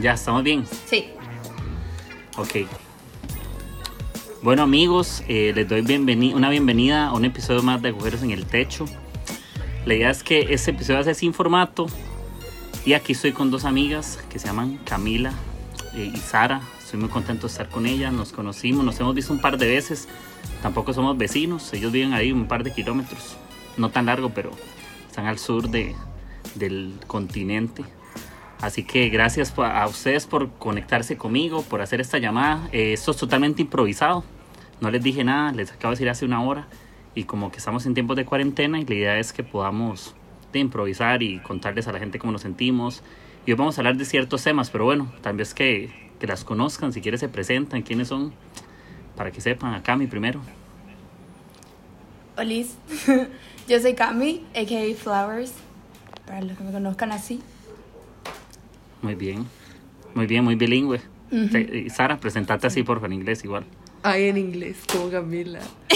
Ya, ¿estamos bien? Sí. Ok. Bueno amigos, eh, les doy bienveni una bienvenida a un episodio más de Agujeros en el Techo. La idea es que este episodio va a ser sin formato. Y aquí estoy con dos amigas que se llaman Camila eh, y Sara. Estoy muy contento de estar con ellas. Nos conocimos, nos hemos visto un par de veces. Tampoco somos vecinos. Ellos viven ahí un par de kilómetros. No tan largo, pero están al sur de, del continente. Así que gracias a ustedes por conectarse conmigo, por hacer esta llamada. Eh, esto es totalmente improvisado. No les dije nada, les acabo de decir hace una hora. Y como que estamos en tiempos de cuarentena y la idea es que podamos de improvisar y contarles a la gente cómo nos sentimos. Y hoy vamos a hablar de ciertos temas, pero bueno, tal vez que, que las conozcan, si quieren se presentan, quiénes son, para que sepan. Acá mi primero. Hola, yo soy Cami, a.k.a. Flowers, para los que me conozcan así. Muy bien. Muy bien, muy bilingüe. Te- Sara, presentate así, por en inglés igual. Ay, en inglés, como Camila.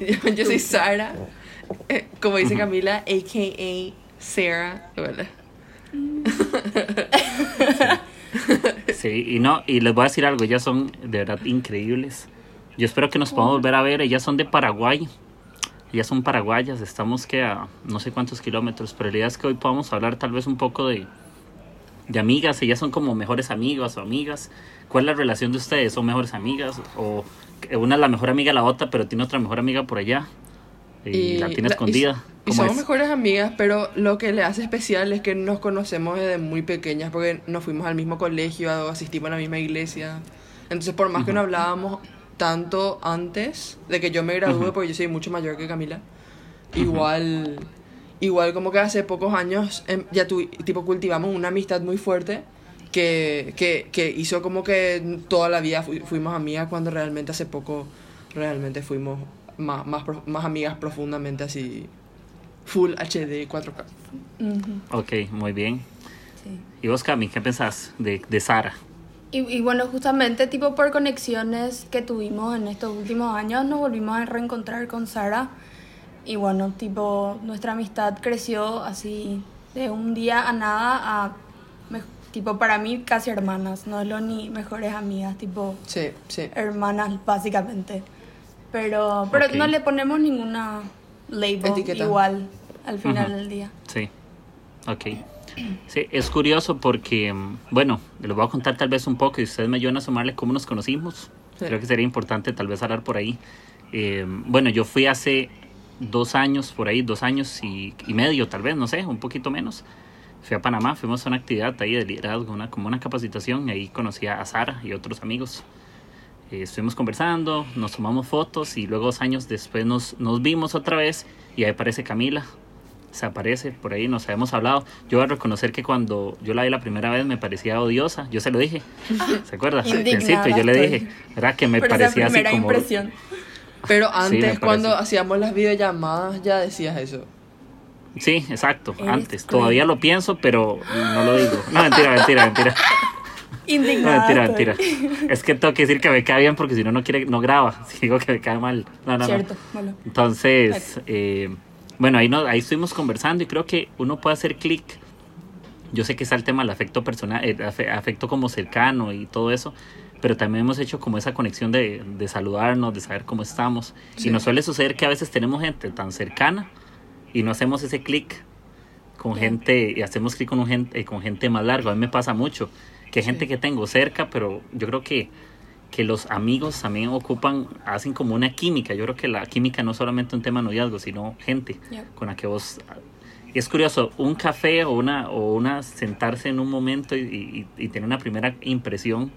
Em, yo, soy Sara, eh, como dice Camila, a.k.a. Sarah. Hola. Sí, y no, y les voy a decir algo, ellas son de verdad increíbles. Yo espero que nos podamos volver a ver. Ellas son de Paraguay. Ellas son paraguayas, estamos que a no sé cuántos kilómetros, pero la idea es que hoy podamos hablar tal vez un poco de, de amigas. Ellas son como mejores amigas o amigas. ¿Cuál es la relación de ustedes? ¿Son mejores amigas? ¿O una es la mejor amiga de la otra, pero tiene otra mejor amiga por allá? Y, la tiene la- escondida. Y, ¿Cómo somos es? mejores amigas, pero lo que le hace especial es que nos conocemos desde muy pequeñas, porque nos fuimos al mismo colegio, asistimos a la misma iglesia. Entonces, por más que no hablábamos tanto antes de que yo me gradúe, porque yo soy mucho mayor que Camila, igual, igual como que hace pocos años em, ya tu, tipo cultivamos una amistad muy fuerte que, que, que hizo como que toda la vida fu- fuimos amigas cuando realmente hace poco realmente fuimos más, más, más amigas profundamente así full HD 4K. Ujú, Ok, muy bien. sí. ¿Y vos, Cami, qué pensás de, de Sara? Y, y bueno, justamente tipo por conexiones que tuvimos en estos últimos años, nos volvimos a reencontrar con Sara. Y bueno, tipo, nuestra amistad creció así de un día a nada a, me- tipo, para mí casi hermanas, no es lo ni mejores amigas, tipo, Sí, sí. hermanas básicamente. Pero, pero Ok. no le ponemos ninguna label Etiqueta. igual al final Ujú. del día. Sí, ok. Sí, es curioso porque, bueno, les voy a contar tal vez un poco y ustedes me ayudan a sumarle cómo nos conocimos. Sí. Creo que sería importante tal vez hablar por ahí. Eh, bueno, yo fui hace dos años, por ahí, dos años y, y medio tal vez, no sé, un poquito menos. Fui a Panamá, fuimos a una actividad ahí de liderazgo, una, como una capacitación, y ahí conocí a Sara y otros amigos. Eh, estuvimos conversando, nos tomamos fotos y luego dos años después nos, nos vimos otra vez y ahí aparece Camila. Se aparece por ahí, nos habíamos hablado. Yo voy a reconocer que cuando yo la vi la primera vez me parecía odiosa. Yo se lo dije. ¿Se acuerda? Al Indignada principio yo le dije, ¿verdad? Que me esa parecía así como. impresión. Pero antes, cuando hacíamos las videollamadas, ya decías eso. Sí, exacto, Eres antes. cruel. Todavía lo pienso, pero no lo digo. No, mentira, mentira, mentira. No, Indignada. mentira, estoy. mentira. Es que tengo que decir que me cae bien porque si no, no quiere, no graba. Si digo que me cae mal. No, no, no. Cierto, bueno. Entonces, eh, bueno, ahí, no, ahí estuvimos conversando y creo que uno puede hacer clic. Yo sé que está el tema del afecto personal, el afe- afecto como cercano y todo eso, pero también hemos hecho como esa conexión de, de saludarnos, de saber cómo estamos. Sí. Y nos suele suceder que a veces tenemos gente tan cercana y no hacemos ese clic con gente y hacemos clic con, un gente, eh, con gente más largo. A mí me pasa mucho que hay gente que tengo cerca, pero yo creo que que los amigos también ocupan, hacen como una química. Yo creo que la química no es solamente un tema de noviazgo, sino gente con la que vos Y es curioso, un café o una, o una sentarse en un momento y, y, y tener una primera impresión,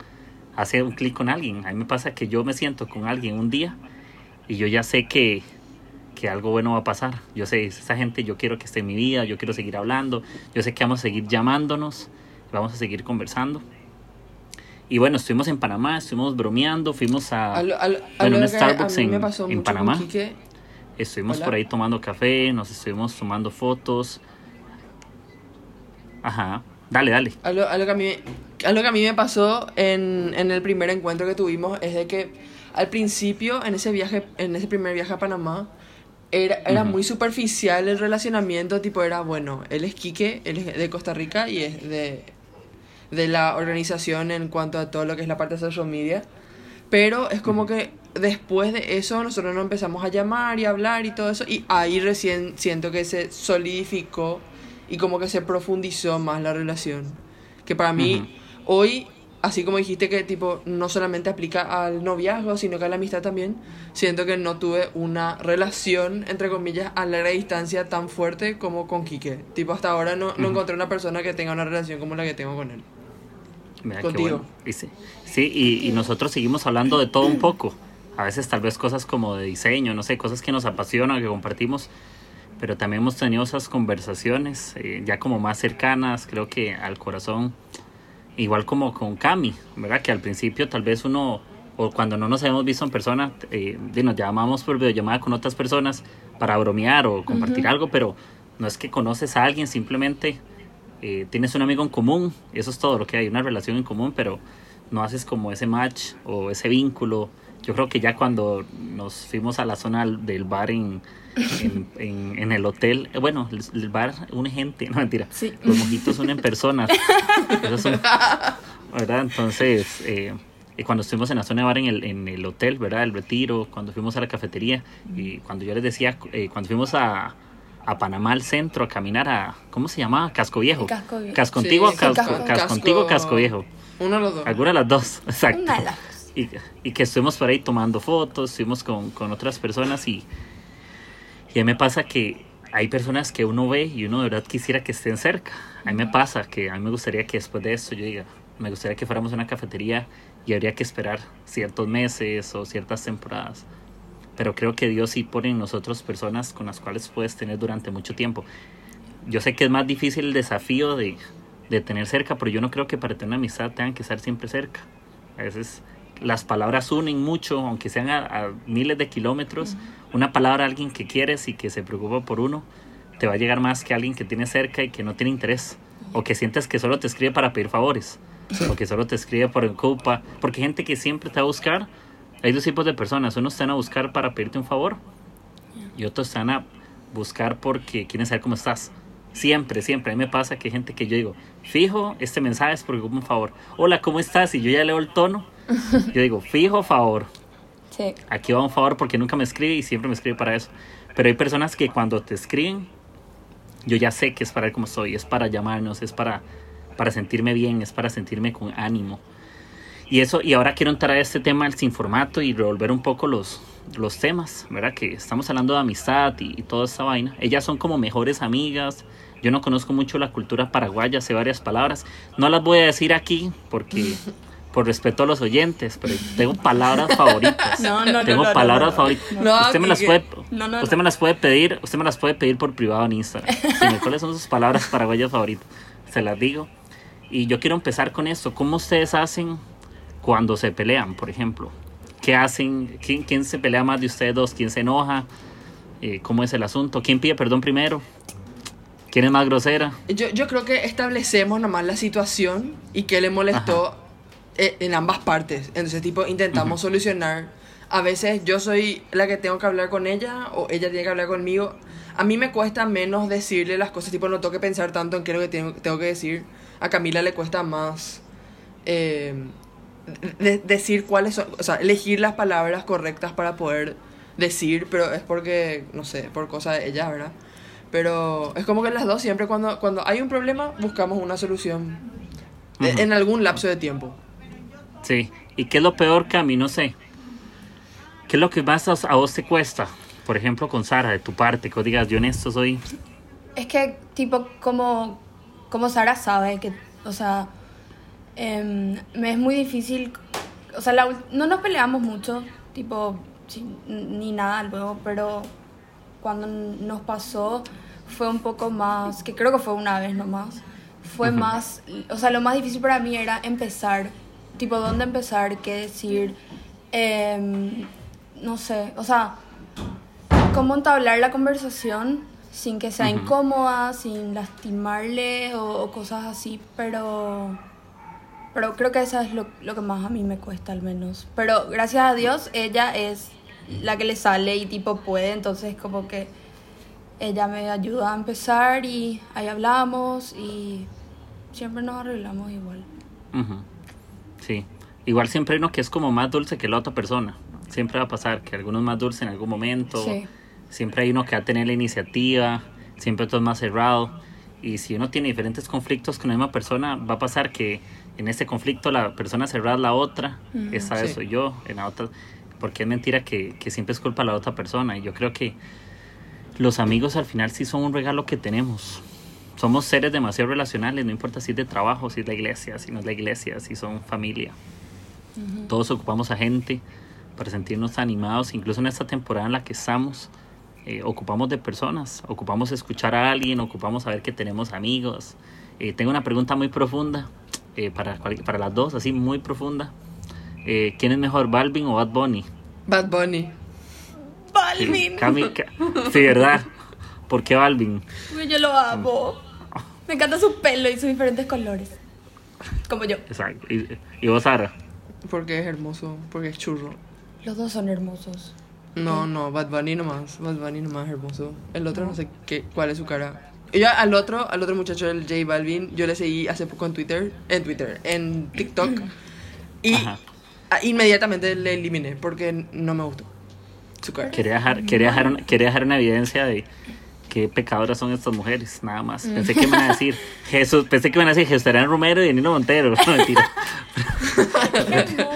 hace un clic con alguien. A mí me pasa que yo me siento con alguien un día y yo ya sé que, que algo bueno va a pasar. Yo sé, esa gente yo quiero que esté en mi vida, yo quiero seguir hablando, yo sé que vamos a seguir llamándonos, vamos a seguir conversando. Y bueno, estuvimos en Panamá, estuvimos bromeando, fuimos a, A lo- a lo- a bueno, lo un Starbucks a en, en Panamá. Estuvimos Hola. por ahí tomando café, nos estuvimos tomando fotos. Ajá, dale, dale. Algo, algo que a mí, algo que a mí me pasó en, en el primer encuentro que tuvimos es de que al principio, en ese viaje, en ese primer viaje a Panamá, era, era Ujú. muy superficial el relacionamiento, tipo era, bueno, él es Quique, él es de Costa Rica y es de, de la organización en cuanto a todo lo que es la parte de social media. Pero es como que después de eso nosotros nos empezamos a llamar y a hablar y todo eso y ahí recién siento que se solidificó y como que se profundizó más la relación. Que para mí hoy, así como dijiste que tipo no solamente aplica al noviazgo, sino que a la amistad también, siento que no tuve una relación entre comillas a larga distancia tan fuerte como con Quique. Tipo hasta ahora no, no encontré una persona que tenga una relación como la que tengo con él. Mira Contigo. bueno. Y sí, sí, y, y nosotros seguimos hablando de todo un poco. A veces tal vez cosas como de diseño, no sé, cosas que nos apasionan, que compartimos. Pero también hemos tenido esas conversaciones eh, ya como más cercanas, creo que al corazón. Igual como con Cami, ¿verdad? Que al principio tal vez uno, o cuando no nos habíamos visto en persona, eh, nos llamamos por videollamada con otras personas para bromear o compartir algo, pero no es que conoces a alguien, simplemente eh, tienes un amigo en común, eso es todo lo que hay, una relación en común, pero no haces como ese match o ese vínculo. Yo creo que ya cuando nos fuimos a la zona del bar en, en, en- en el hotel, eh, bueno, el, el bar une gente, no mentira, Sí. los mojitos unen personas. Son- ¿verdad? Entonces, eh, cuando estuvimos en la zona de bar en el, en el hotel, ¿verdad? El retiro, cuando fuimos a la cafetería, y cuando yo les decía, eh, cuando fuimos a, a Panamá al centro a caminar a, ¿cómo se llamaba? Casco Viejo. Casco Viejo. Casco Antiguo, Sí, Casco, Casco- Casco Antiguo, Casco Viejo. Uno de los dos. Alguna de las dos, exacto. Una de las dos. Y, y que estuvimos por ahí tomando fotos, estuvimos con, con otras personas y, y a mí me pasa que hay personas que uno ve y uno de verdad quisiera que estén cerca. A mí me pasa que a mí me gustaría que después de esto yo diga, me gustaría que fuéramos a una cafetería y habría que esperar ciertos meses o ciertas temporadas. Pero creo que Dios sí pone en nosotros personas con las cuales puedes tener durante mucho tiempo. Yo sé que es más difícil el desafío de, de tener cerca, pero yo no creo que para tener una amistad tengan que estar siempre cerca. A veces las palabras unen mucho, aunque sean a, a miles de kilómetros. Una palabra a alguien que quieres y que se preocupa por uno, te va a llegar más que alguien que tiene cerca y que no tiene interés. O que sientes que solo te escribe para pedir favores. O que solo te escribe por culpa. Porque gente que siempre te va a buscar. Hay dos tipos de personas. Unos están a buscar para pedirte un favor. Y otros están a buscar porque quieren saber cómo estás. Siempre, siempre. A mí me pasa que hay gente que yo digo, fijo, este mensaje es porque un favor. Hola, ¿cómo estás? Y yo ya leo el tono. Yo digo, fijo, favor. Sí. Aquí va un favor porque nunca me escribe y siempre me escribe para eso. Pero hay personas que cuando te escriben, yo ya sé que es para ver cómo soy, es para llamarnos, es para, para sentirme bien, es para sentirme con ánimo. Y eso, y ahora quiero entrar a este tema del sin formato y revolver un poco los, los temas, ¿verdad? Que estamos hablando de amistad y, y toda esta vaina. Ellas son como mejores amigas. Yo no conozco mucho la cultura paraguaya, sé varias palabras. No las voy a decir aquí porque por respeto a los oyentes, pero tengo palabras favoritas. No, no, tengo no, no, palabras favoritas. Usted me las puede, usted me las puede pedir, usted me las puede pedir por privado en Instagram. Dime, ¿Cuáles son sus palabras paraguayas favoritas? Se las digo. Y yo quiero empezar con esto. ¿Cómo ustedes hacen cuando se pelean, por ejemplo? ¿Qué hacen? ¿Quién, quién se pelea más de ustedes dos? ¿Quién se enoja? Eh, ¿Cómo es el asunto? ¿Quién pide perdón primero? ¿Quién es más grosera? Yo, yo creo que establecemos nomás la situación y qué le molestó eh, en ambas partes. Entonces, tipo, intentamos solucionar. A veces yo soy la que tengo que hablar con ella o ella tiene que hablar conmigo. A mí me cuesta menos decirle las cosas, tipo, no tengo que pensar tanto en qué es lo que tengo, tengo que decir. A Camila le cuesta más eh, de- decir cuáles son, o sea, elegir las palabras correctas para poder decir, pero es porque, no sé, por cosa de ella, ¿verdad? Pero es como que las dos siempre cuando, cuando hay un problema buscamos una solución eh, Ujú. en algún lapso de tiempo. Sí. ¿Y qué es lo peor, Cami? No sé. ¿Qué es lo que más a, a vos te cuesta? Por ejemplo, con Sara, de tu parte, que digas, yo en esto soy Es que, tipo, como, como Sara sabe que, o sea, em, me es muy difícil, o sea, la no nos peleamos mucho, tipo, ni nada luego, pero cuando nos pasó fue un poco más, que creo que fue una vez nomás, fue Ujú. más, o sea, lo más difícil para mí era empezar, tipo, dónde empezar, qué decir, em, no sé, o sea, cómo entablar la conversación sin que sea Ujú. incómoda, sin lastimarle o, o cosas así, pero... Pero creo que eso es lo, lo que más a mí me cuesta al menos. Pero gracias a Dios ella es la que le sale y tipo puede, entonces como que ella me ayuda a empezar y ahí hablamos y siempre nos arreglamos igual. Ujú. Sí. Igual siempre hay uno que es como más dulce que la otra persona. Siempre va a pasar que alguno es más dulce en algún momento. Sí. Siempre hay uno que va a tener la iniciativa. Siempre todo es más cerrado. Y si uno tiene diferentes conflictos con la misma persona, va a pasar que en ese conflicto la persona cerrada es la otra. Ujú. Esta vez Sí. soy yo. En la otra. Porque es mentira que, que siempre es culpa de la otra persona. Y yo creo que los amigos al final sí son un regalo que tenemos. Somos seres demasiado relacionales, no importa si es de trabajo, si es la iglesia, si no es la iglesia, si son familia. Todos ocupamos a gente para sentirnos animados, incluso en esta temporada en la que estamos, eh, ocupamos de personas, ocupamos escuchar a alguien, ocupamos saber que tenemos amigos. Eh, tengo una pregunta muy profunda eh, para, para las dos, así muy profunda. Eh, ¿Quién es mejor, Balvin o Bad Bunny? Bad Bunny. Sí, Balvin. Cami- sí, ¿verdad? ¿Por qué Balvin? Uy, Yo lo amo. Me encanta su pelo y sus diferentes colores. Como yo. Exacto. ¿Y, y vos, Sara? Porque es hermoso, porque es churro. Los dos son hermosos. No, no, Bad Bunny nomás. Bad Bunny nomás es hermoso. El otro no sé qué, cuál es su cara. Y yo al otro, al otro muchacho, el J Balvin, yo le seguí hace poco en Twitter, en Twitter, en TikTok. Y Ajá. inmediatamente le eliminé porque no me gustó su cara. Quería dejar, quería dejar, una, quería dejar una evidencia de qué pecadoras son estas mujeres, nada más. Pensé que me iban a decir Jesús, pensé que me iban a decir Jesús Terán Romero y Nino Montero. No, mentira.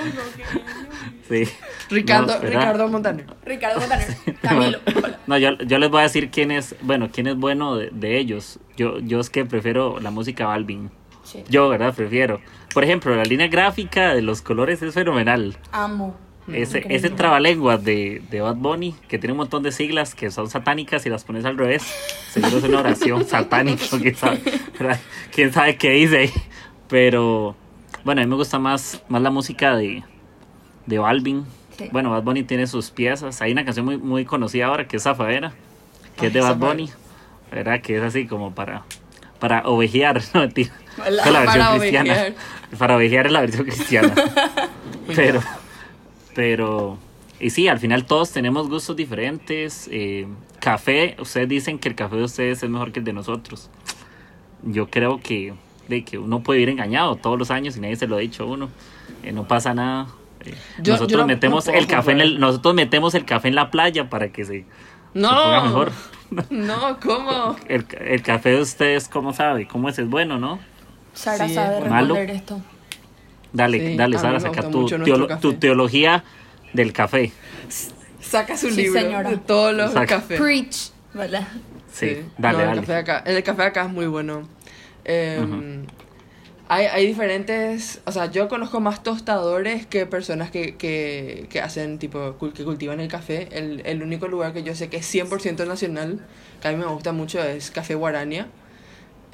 Sí. Ricardo. Ricardo Montaner. Ricardo Montaner. Camilo. Hola. No, yo, yo les voy a decir quién es, bueno, quién es bueno de, de ellos. Yo, yo es que prefiero la música Balvin. Sí. Yo, ¿verdad? Prefiero. Por ejemplo, la línea gráfica de los colores es fenomenal. Amo. Ese, Increíble. ese trabalenguas de, de Bad Bunny, que tiene un montón de siglas que son satánicas y las pones al revés, seguro es una oración satánica, quién sabe, ¿verdad? quién sabe qué dice. Pero bueno, a mí me gusta más, más la música de, de Balvin. Sí. Bueno, Bad Bunny tiene sus piezas. Hay una canción muy, muy conocida ahora que es Zafadera, que es de Ay, Bad Zafadera. Bunny, ¿verdad? Que es así como para, para ovejear, no mentira. Es la versión Para cristiana. ovejear. Para ovejear es la versión cristiana. Pero, pero, y sí, al final todos tenemos gustos diferentes. eh, café, ustedes dicen que el café de ustedes es mejor que el de nosotros. Yo creo que, de que uno puede ir engañado todos los años y nadie se lo ha dicho a uno. eh, no pasa nada. Yo- nosotros yo metemos no puedo el café en el, nosotros metemos el café en la playa para que se, se ponga No, mejor. no, ¿cómo? El, el café de ustedes, ¿cómo sabe? ¿Cómo es? Es bueno, ¿no? Sara Sí, sabe malo. responder esto. Dale, Sí, dale, Sara, saca tu, mucho nuestro teolo- café. tu teología del café. Saca su Sí, libro señora. de todos los Saca. cafés. Preach. ¿Verdad? Sí, Sí. dale, No, dale. El café, de acá, el café de acá es muy bueno. Eh. Hay, hay diferentes, o sea, yo conozco más tostadores que personas que, que, que hacen, tipo, que cultivan el café. El, el único lugar que yo sé que es 100% nacional, que a mí me gusta mucho, es Café Guarania.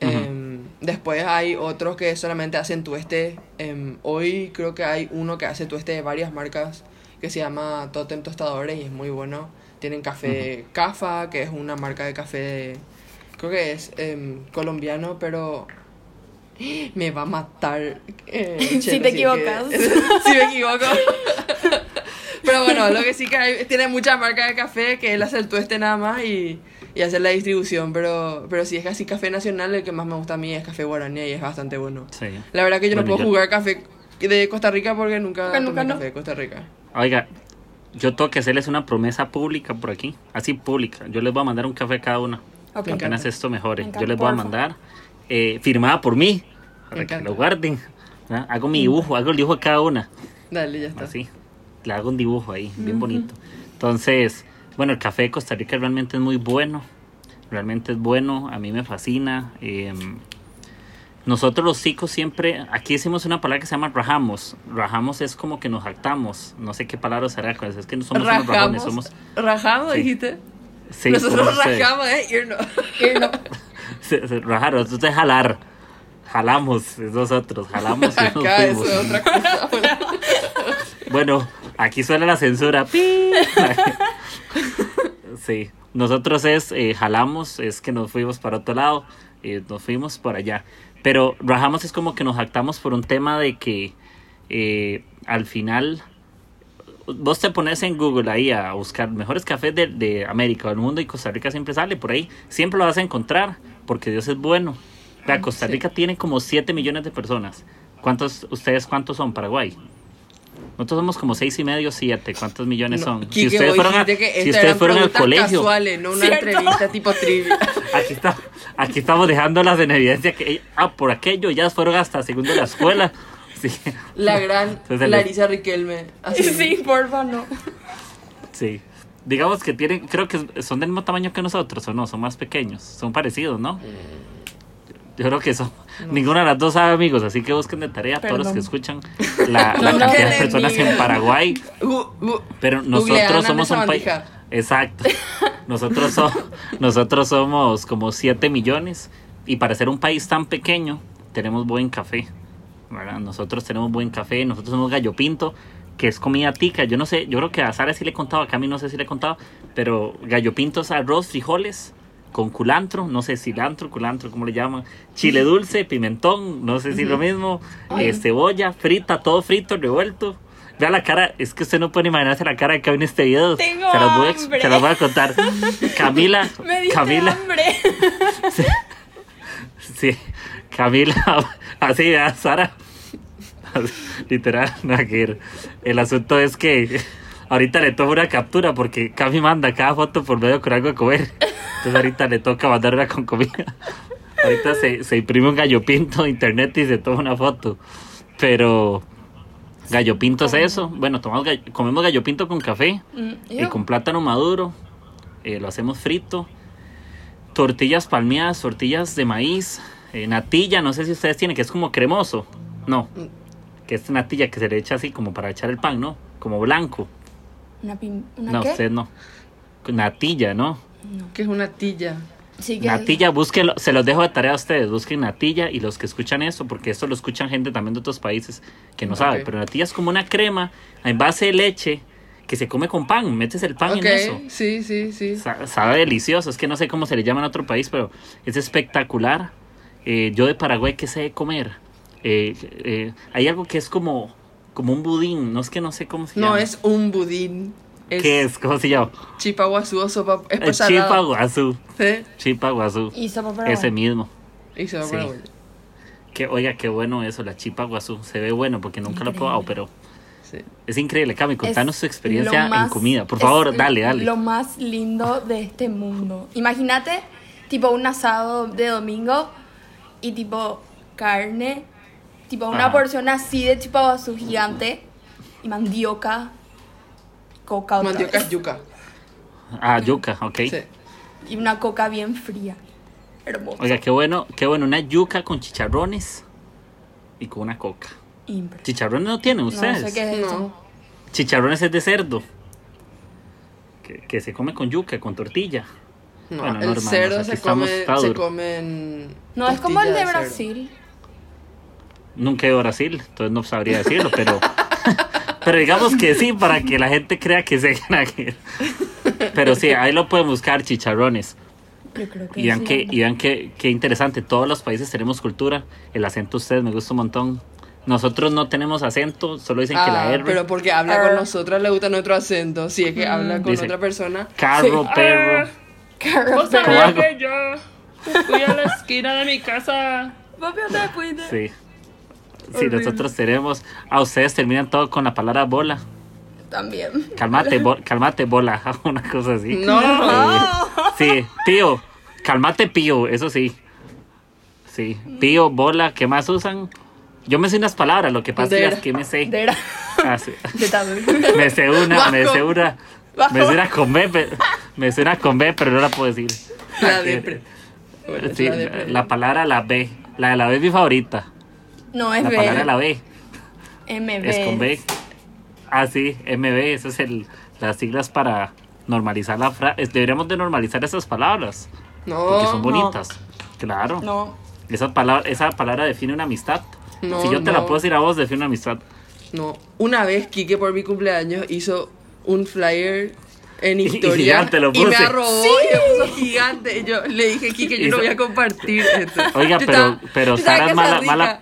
Ujú. Em, después hay otros que solamente hacen tueste. Em, hoy creo que hay uno que hace tueste de varias marcas que se llama Totem Tostadores y es muy bueno. Tienen café Cafa, que es una marca de café, creo que es em, colombiano, pero me va a matar. eh, Si te que- equivocas. si me equivoco. Pero bueno, lo que sí que hay, tiene muchas marcas de café que él hace el tueste nada más y, y hace la distribución. Pero, pero si es casi café nacional, el que más me gusta a mí es café guaraní y es bastante bueno. Sí. La verdad que yo no puedo yo- jugar café de Costa Rica porque nunca Porque tomé nunca no. café de Costa Rica. Oiga, yo tengo que hacerles una promesa pública por aquí, así pública. Yo les voy a mandar un café a cada una. Ok. Apenas esto mejore. Me Yo encanta, les voy a mandar eh, firmada por mí, para que lo guarden. Hago mi dibujo, hago el dibujo de cada una. Dale, ya está. Así. Le hago un dibujo ahí, bien bonito. Entonces, bueno, el café de Costa Rica realmente es muy bueno. realmente es bueno, a mí me fascina. eh, nosotros los chicos siempre, aquí decimos una palabra que se llama rajamos. Rajamos es como que nos jactamos. No sé qué palabra será, es que no somos unos rajones, Rajamos. somos... Rajamos, Sí. dijiste. Sí, Nosotros eh, rajamos, eh. Ir no. Rajar, nosotros es jalar. Jalamos, es nosotros, jalamos y nos Acá eso fuimos. es otra cosa. Bueno, aquí suena la censura. ¡Pi! sí, nosotros es eh, jalamos, es que nos fuimos para otro lado, eh, nos fuimos por allá. Pero rajamos es como que nos jactamos por un tema de que eh, al final vos te pones en Google ahí a buscar mejores cafés de, de América o del mundo y Costa Rica siempre sale por ahí. Siempre lo vas a encontrar porque Dios es bueno. Vea, Costa Sí. Rica tiene como 7 millones de personas. ¿Cuántos, ustedes cuántos son, Paraguay? Nosotros somos como seis y medio, siete. ¿Cuántos millones No, son? Si ustedes fueron, a- si ustedes fueron al colegio, casuales, no una ¿Cierto? entrevista tipo trivia. aquí, está, aquí estamos dejándolas en evidencia que, ah, por aquello, ya fueron hasta segundo de la escuela. Sí, La gran Entonces, Larisa Riquelme. Así. Sí, porfa, no. sí. Digamos que tienen, creo que son del mismo tamaño que nosotros, ¿o no? Son más pequeños, son parecidos, ¿no? Yo creo que son. Ninguna de las dos sabe, amigos, así que busquen de tarea a todos los Perdón. que escuchan la, la No, cantidad de no, personas en. Paraguay. Uh, uh. Pero nosotros somos un país. Exacto. Nosotros, so- nosotros somos como 7 millones. Y para ser un país tan pequeño, tenemos buen café. ¿verdad? Nosotros tenemos buen café. Nosotros somos gallo pinto, que es comida tica. Yo no sé, yo creo que a Sara sí le he contado, a Cami no sé si le he contado. Pero gallo pinto es arroz, frijoles. Con culantro, no sé, cilantro, culantro, ¿cómo le llaman? Chile dulce, pimentón, no sé si lo mismo, eh, cebolla, frita, todo frito, revuelto. Vea la cara, es que usted no puede imaginarse la cara de que en este video. Tengo se las voy a, se las voy a contar. Camila, Me Camila, hambre. sí, Camila, así, Sara. Literal, ver. El asunto es que ahorita le tomo una captura porque Cami manda cada foto por medio con algo de comer. Entonces ahorita le toca mandar una con comida. Ahorita se, se imprime un gallo pinto de internet y se toma una foto. Pero gallo pinto es eso. Bueno, tomamos gallo- comemos gallo pinto con café Mm, y con plátano maduro. eh, lo hacemos frito. Tortillas palmeadas, tortillas de maíz. eh, natilla, no sé si ustedes tienen, que es como cremoso. No, que es natilla que se le echa así como para echar el pan, ¿no? Como blanco. Una, pim- una No, qué? ustedes no. Natilla, ¿no? Que es una tilla. Sí, que Natilla, búsquenlo, se los dejo de tarea a ustedes, busquen natilla y los que escuchan esto, porque esto lo escuchan gente también de otros países que no sabe, Ok. pero natilla es como una crema en base de leche que se come con pan, metes el pan en eso. sí, sí, sí. Sa- Sabe delicioso, es que no sé cómo se le llama en otro país, pero es espectacular. Eh, yo de Paraguay, ¿qué sé de comer? Eh, eh, hay algo que es como, como un budín, no es que no sé cómo se No llama. es un budín. Es ¿Qué es? ¿Cómo se llama? chipa guazú o sopa. Es El por salado. chipa guazú. Sí. Chipa guazú. Y sopa paraguaya. Ese mismo. Y sopa Sí. paraguaya. Que, oiga, qué bueno eso, la chipa guazú. Se ve bueno porque nunca lo he probado, pero Sí. es increíble. Cami, contanos Es tu experiencia en comida. Por es favor, dale, dale. Lo más lindo de este mundo. Imagínate, tipo un asado de domingo y tipo carne, tipo una Ajá. porción así de chipaguazú gigante y mandioca, coca otra Mandioca vez. es yuca. Ah, yuca, ok. Sí. y una coca bien fría. Hermoso. Oiga, qué bueno, qué bueno. Una yuca con chicharrones y con una coca. Impre- ¿Chicharrones no tienen No ustedes? sé qué es eso. No. Chicharrones es de cerdo. Que, que se come con yuca, con tortilla. No, Bueno, no, el cerdo se come, se duro. come en No, es como el de cerdo. Nunca he ido a Brasil, entonces no sabría decirlo, pero. pero digamos que sí, para que la gente crea que se Pero sí, ahí lo pueden buscar, chicharrones. Yo creo que Y vean, sí. que, y vean que, qué interesante, todos los países tenemos cultura. El acento de ustedes me gusta un montón. Nosotros no tenemos acento, solo dicen que la Ah, R. pero porque habla Ah. con nosotras le gusta nuestro acento. Si es que habla con Dice- otra persona. Carro, Sí. perro. Carro, ¿Cómo pero- hago? yo fui a la esquina de mi casa. Sí. Sí, Horrible. nosotros tenemos. A ustedes terminan todo con la palabra bola. También. Calmate, bo- calmate, bola. Una cosa así. No. Sí, pío. Calmate, pío. Eso sí. Sí. Pío, bola. ¿Qué más usan? Yo me sé unas palabras. Lo que pasa es que me sé. De. Ah, sí. De. Me sé una, me sé Bajo. una. Bajo. Me sé una con B, pe- Me suena con B, pero no la puedo decir. La. Bueno, Sí, la depre. la palabra la B. La de la B es mi favorita. No, es La B. palabra la B MB. es con B. Ah, sí, MB, eso es el, las siglas para normalizar la frase. Deberíamos de normalizar esas palabras. No. Porque son no. bonitas. Claro. No. Esa palabra, esa palabra define una amistad. No, si yo te la puedo decir a vos, define una amistad. No. Una vez Kike por mi cumpleaños hizo un flyer en Y- y historia gigante lo y me arrobó y me puso gigante. Y yo le dije, Kike, yo no voy a compartir esto. Oiga, Yo pero, estaba- Sara es mala, mala.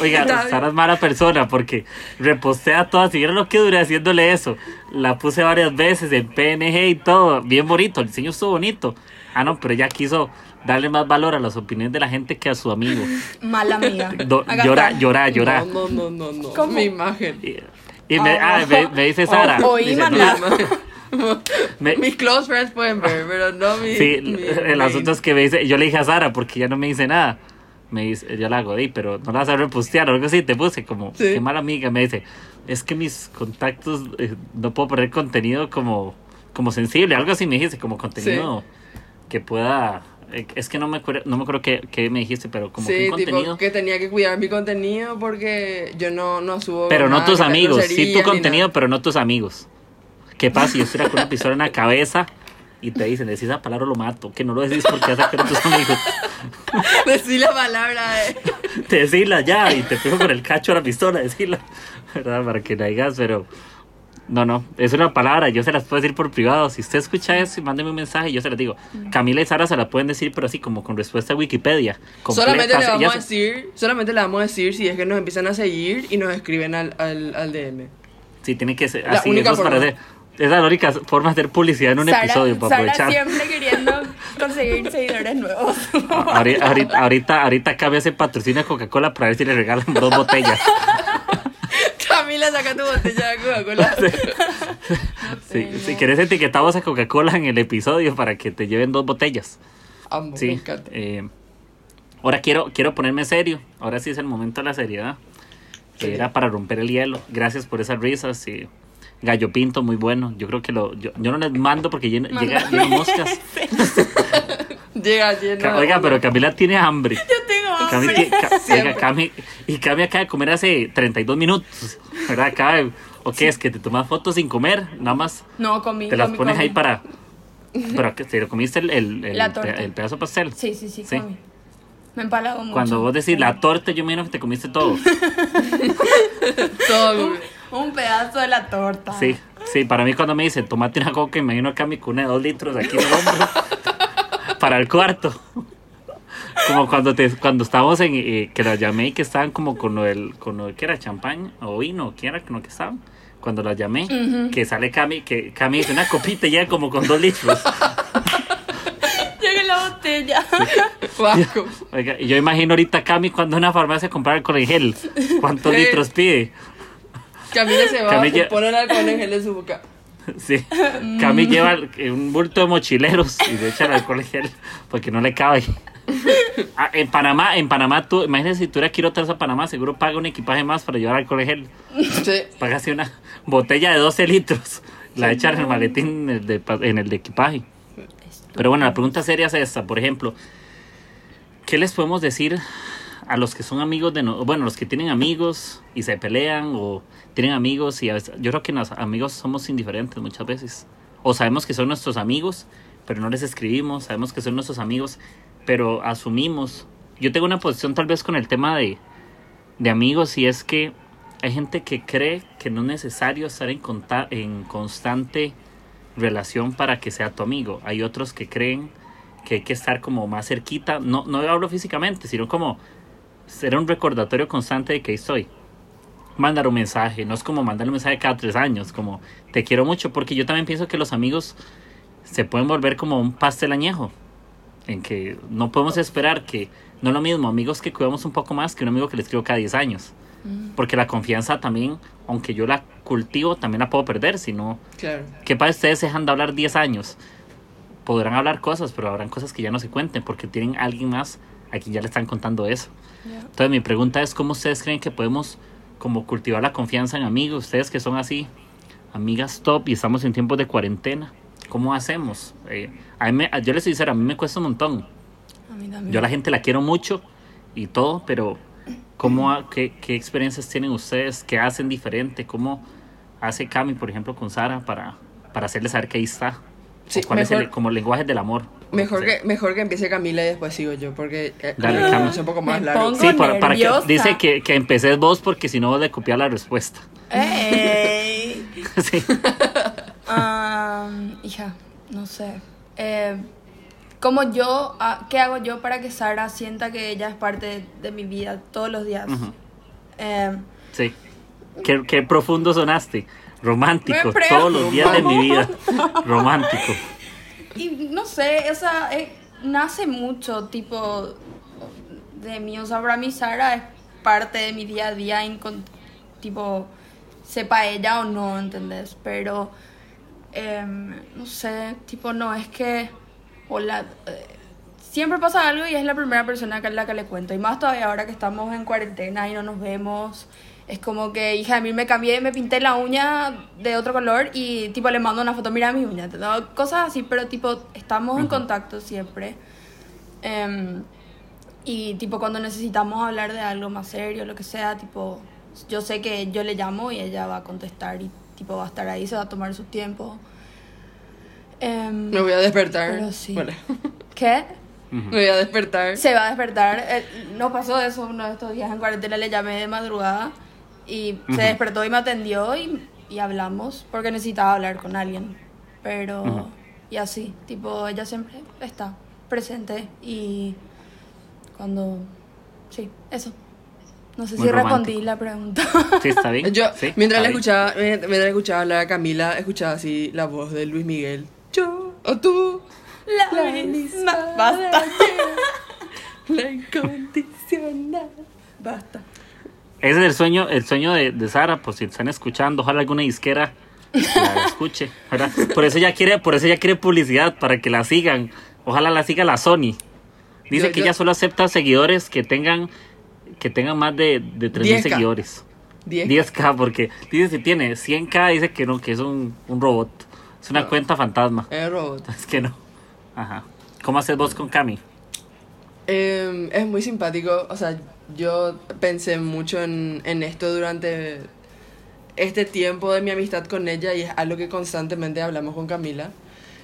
Oiga. Sara es mala persona porque repostea todas. Si vieron lo que duré haciéndole eso, la puse varias veces en PNG y todo. Bien bonito, el diseño estuvo bonito. Ah, no, pero ella quiso darle más valor a las opiniones de la gente que a su amigo. Mala amiga. Do- llora, llora, llora. No, no, no, no, no. ¿Cómo? Mi imagen. Y, y me, Ah. ah, me, me dice Sara. Oh, oí, dice, man, Mi "No, imagen. me- Mis close friends pueden ver, pero no mi. Sí, mi- el mi- asunto es que me dice, yo le dije a Sara porque ya no me dice nada. Me dice, yo la hago di, pero no la vas a repostear o algo así, te puse como, Sí. qué mala amiga. Me dice, es que mis contactos eh, no puedo poner contenido como, como sensible, algo así me dijiste, como contenido que pueda. eh, Es que no me acuerdo, no me acuerdo qué, qué me dijiste, pero como que Sí, un tipo contenido. que tenía que cuidar mi contenido porque yo no, no subo. Pero no nada tus de amigos, sí tu ni contenido, nada. pero no tus amigos. ¿Qué pasa si yo estoy con una pistola en la cabeza y te dicen, decís esa palabra o lo mato? Que no lo decís porque vas a sacar a tus amigos. Decí la palabra, eh. te decirla ya y te pego con el cacho a la pistola, decirla, ¿verdad? Para que la digas, pero no, no, es una palabra, yo se las puedo decir por privado. Si usted escucha eso y mándeme un mensaje, yo se las digo. Camila y Sara se la pueden decir, pero así como con respuesta a Wikipedia. Solamente le vamos a decir, solamente le vamos a decir si es que nos empiezan a seguir y nos escriben al, al, al DM. Sí, tiene que ser La así. única eso es para hacer- es la única forma de hacer publicidad en un Sara, episodio para Sara aprovechar. siempre queriendo conseguir seguidores nuevos. Ahorita, ahorita, ahorita, ahorita hace patrocinio a Coca-Cola para ver si le regalan dos botellas. Camila, saca tu botella de Coca-Cola. Sí, si quieres etiquetamos a Coca-Cola en el episodio para que te lleven dos botellas. Amo, me Sí. encanta. eh, ahora quiero, quiero ponerme serio. Ahora sí es el momento de la seriedad. Sí. Era para romper el hielo. Gracias por esas risas. Y Gallo Pinto, muy bueno. Yo creo que lo. Yo, yo no les mando porque lleno, llega, lleno moscas. Llega lleno. Oiga, pero Camila tiene hambre. Yo tengo hambre. Cami- y Cami acaba de comer hace 32 minutos. ¿Verdad? Acaba de- ¿O qué es? Que te tomas fotos sin comer. Nada más No, comí. te las comí, pones comí. ahí para. Pero que te lo comiste el, el, el, pedazo de pastel. Sí, sí, sí, Sí. comí. Me empalagó mucho. Cuando vos decís la torta, yo menos que te comiste todo. Todo. Un pedazo de la torta. Sí, sí, para mí cuando me dice tomate una coca, imagino a Cami con una de dos litros aquí en el hombro para el cuarto. Como cuando te, cuando estábamos en eh, que la llamé y que estaban como con lo del, con lo que era champán o vino, ¿quién era con lo que estaban? Cuando la llamé, que sale Cami, que Cami dice una copita ya como con dos litros. Llega la botella. Oiga, y yo imagino ahorita a Cami cuando una farmacia comprar alcohol en gel. ¿Cuántos litros pide? Camila se va y pone el alcohol en gel en su boca. Sí. Cami lleva un bulto de mochileros y le echa el alcohol en gel porque no le cabe. Ah, en Panamá, en Panamá, tú, imagínate si tú eres quiero a Panamá, seguro paga un equipaje más para llevar alcohol en gel. Sí. Pagas una botella de 12 litros, la echan en el maletín en el de, pa- en el de equipaje. Pero bueno, la pregunta seria es esta, por ejemplo, ¿qué les podemos decir a los que son amigos de no, bueno, los que tienen amigos y se pelean o tienen amigos y a veces- yo creo que los amigos somos indiferentes muchas veces. O sabemos que son nuestros amigos, pero no les escribimos, sabemos que son nuestros amigos, pero asumimos. Yo tengo una posición tal vez con el tema de, de amigos y es que hay gente que cree que no es necesario estar en, conta- en constante relación para que sea tu amigo. Hay otros que creen que hay que estar como más cerquita. No, no hablo físicamente, sino como ser un recordatorio constante de que ahí estoy. Mandar un mensaje, no es como mandar un mensaje cada tres años, como te quiero mucho, porque yo también pienso que los amigos se pueden volver como un pastel añejo, en que no podemos esperar que, no es lo mismo, amigos que cuidamos un poco más que un amigo que le escribo cada 10 años. Porque la confianza también, aunque yo la cultivo, también la puedo perder, si no, Claro. ¿Qué para ustedes dejan de hablar 10 años? Podrán hablar cosas, pero habrán cosas que ya no se cuenten porque tienen a alguien más a quien ya le están contando eso. Entonces mi pregunta es, ¿cómo ustedes creen que podemos como cultivar la confianza en amigos? Ustedes que son así, amigas top y estamos en tiempos de cuarentena. ¿Cómo hacemos? Eh, a mí me- yo les soy sincero, a mí me cuesta un montón. A mí también. Yo a la gente la quiero mucho y todo, pero ¿cómo, qué, qué experiencias tienen ustedes? ¿Qué hacen diferente? ¿Cómo hace Cami, por ejemplo, con Sara para, para hacerle saber que ahí está? Sí, ¿O ¿Cuál es el, mejor- como lenguaje del amor? Mejor que, mejor que empiece Camila y después sigo yo, porque eh, Dale, Camila Cami. es un poco más largo. pongo- Sí, para, para que, dice que, que empeces vos porque si no vos le copias la respuesta. ¡Ey! sí. Am, hija, no sé. Eh, como yo, ah, ¿qué hago yo para que Sara sienta que ella es parte de, de mi vida todos los días? Ujú. Eh, Sí. Qué, qué profundo sonaste. Romántico. Todos los días de mi vida. Romántico. y no sé, esa eh, nace mucho, tipo, de mí. O sea, para mí Sara es parte de mi día a día, tipo, sepa ella o no, ¿entendés? Pero, em, no sé, tipo, no, es que, hola, eh, siempre pasa algo y es la primera persona a la que le cuento. Y más todavía ahora que estamos en cuarentena y no nos vemos. Es como que, hija, a mí me cambié, me pinté la uña de otro color y tipo le mando una foto, mira mi uña, ¿no? cosas así, pero tipo estamos en contacto siempre. Em, y tipo cuando necesitamos hablar de algo más serio, lo que sea, tipo, yo sé que yo le llamo y ella va a contestar y tipo va a estar ahí, se va a tomar su tiempo. Em, Me voy a despertar. Pero sí. ¿Qué? me voy a despertar. Se va a despertar. Eh, No pasó eso uno de estos días en cuarentena, le llamé de madrugada y se despertó y me atendió y, y hablamos porque necesitaba hablar con alguien. Pero, y así, tipo, ella siempre está presente y cuando, sí, eso. No sé Muy si respondí la pregunta. Sí, está bien. Yo, Sí, mientras está la bien. escuchaba, mientras mientras la escuchaba hablar a Camila, escuchaba así la voz de Luis Miguel. Yo o tú. La misma. Basta. La incondicional. Basta. Ese es el sueño, el sueño de, de Sara, por si están escuchando, ojalá alguna disquera la escuche, ¿verdad? Por eso ella quiere, por eso ella quiere publicidad, para que la sigan. Ojalá la siga la Sony. Dice Yo- que yo- ella solo acepta seguidores que tengan, que tengan más de, de 3.000 10K. seguidores. 10. 10k, porque dice si tiene 100k, dice que no, que es un, un robot. Es una No. cuenta fantasma. Es robot. Es que no. Ajá. ¿Cómo haces vos con Cami? Eh, es muy simpático. O sea, yo pensé mucho en, en esto durante este tiempo de mi amistad con ella y es algo que constantemente hablamos con Camila.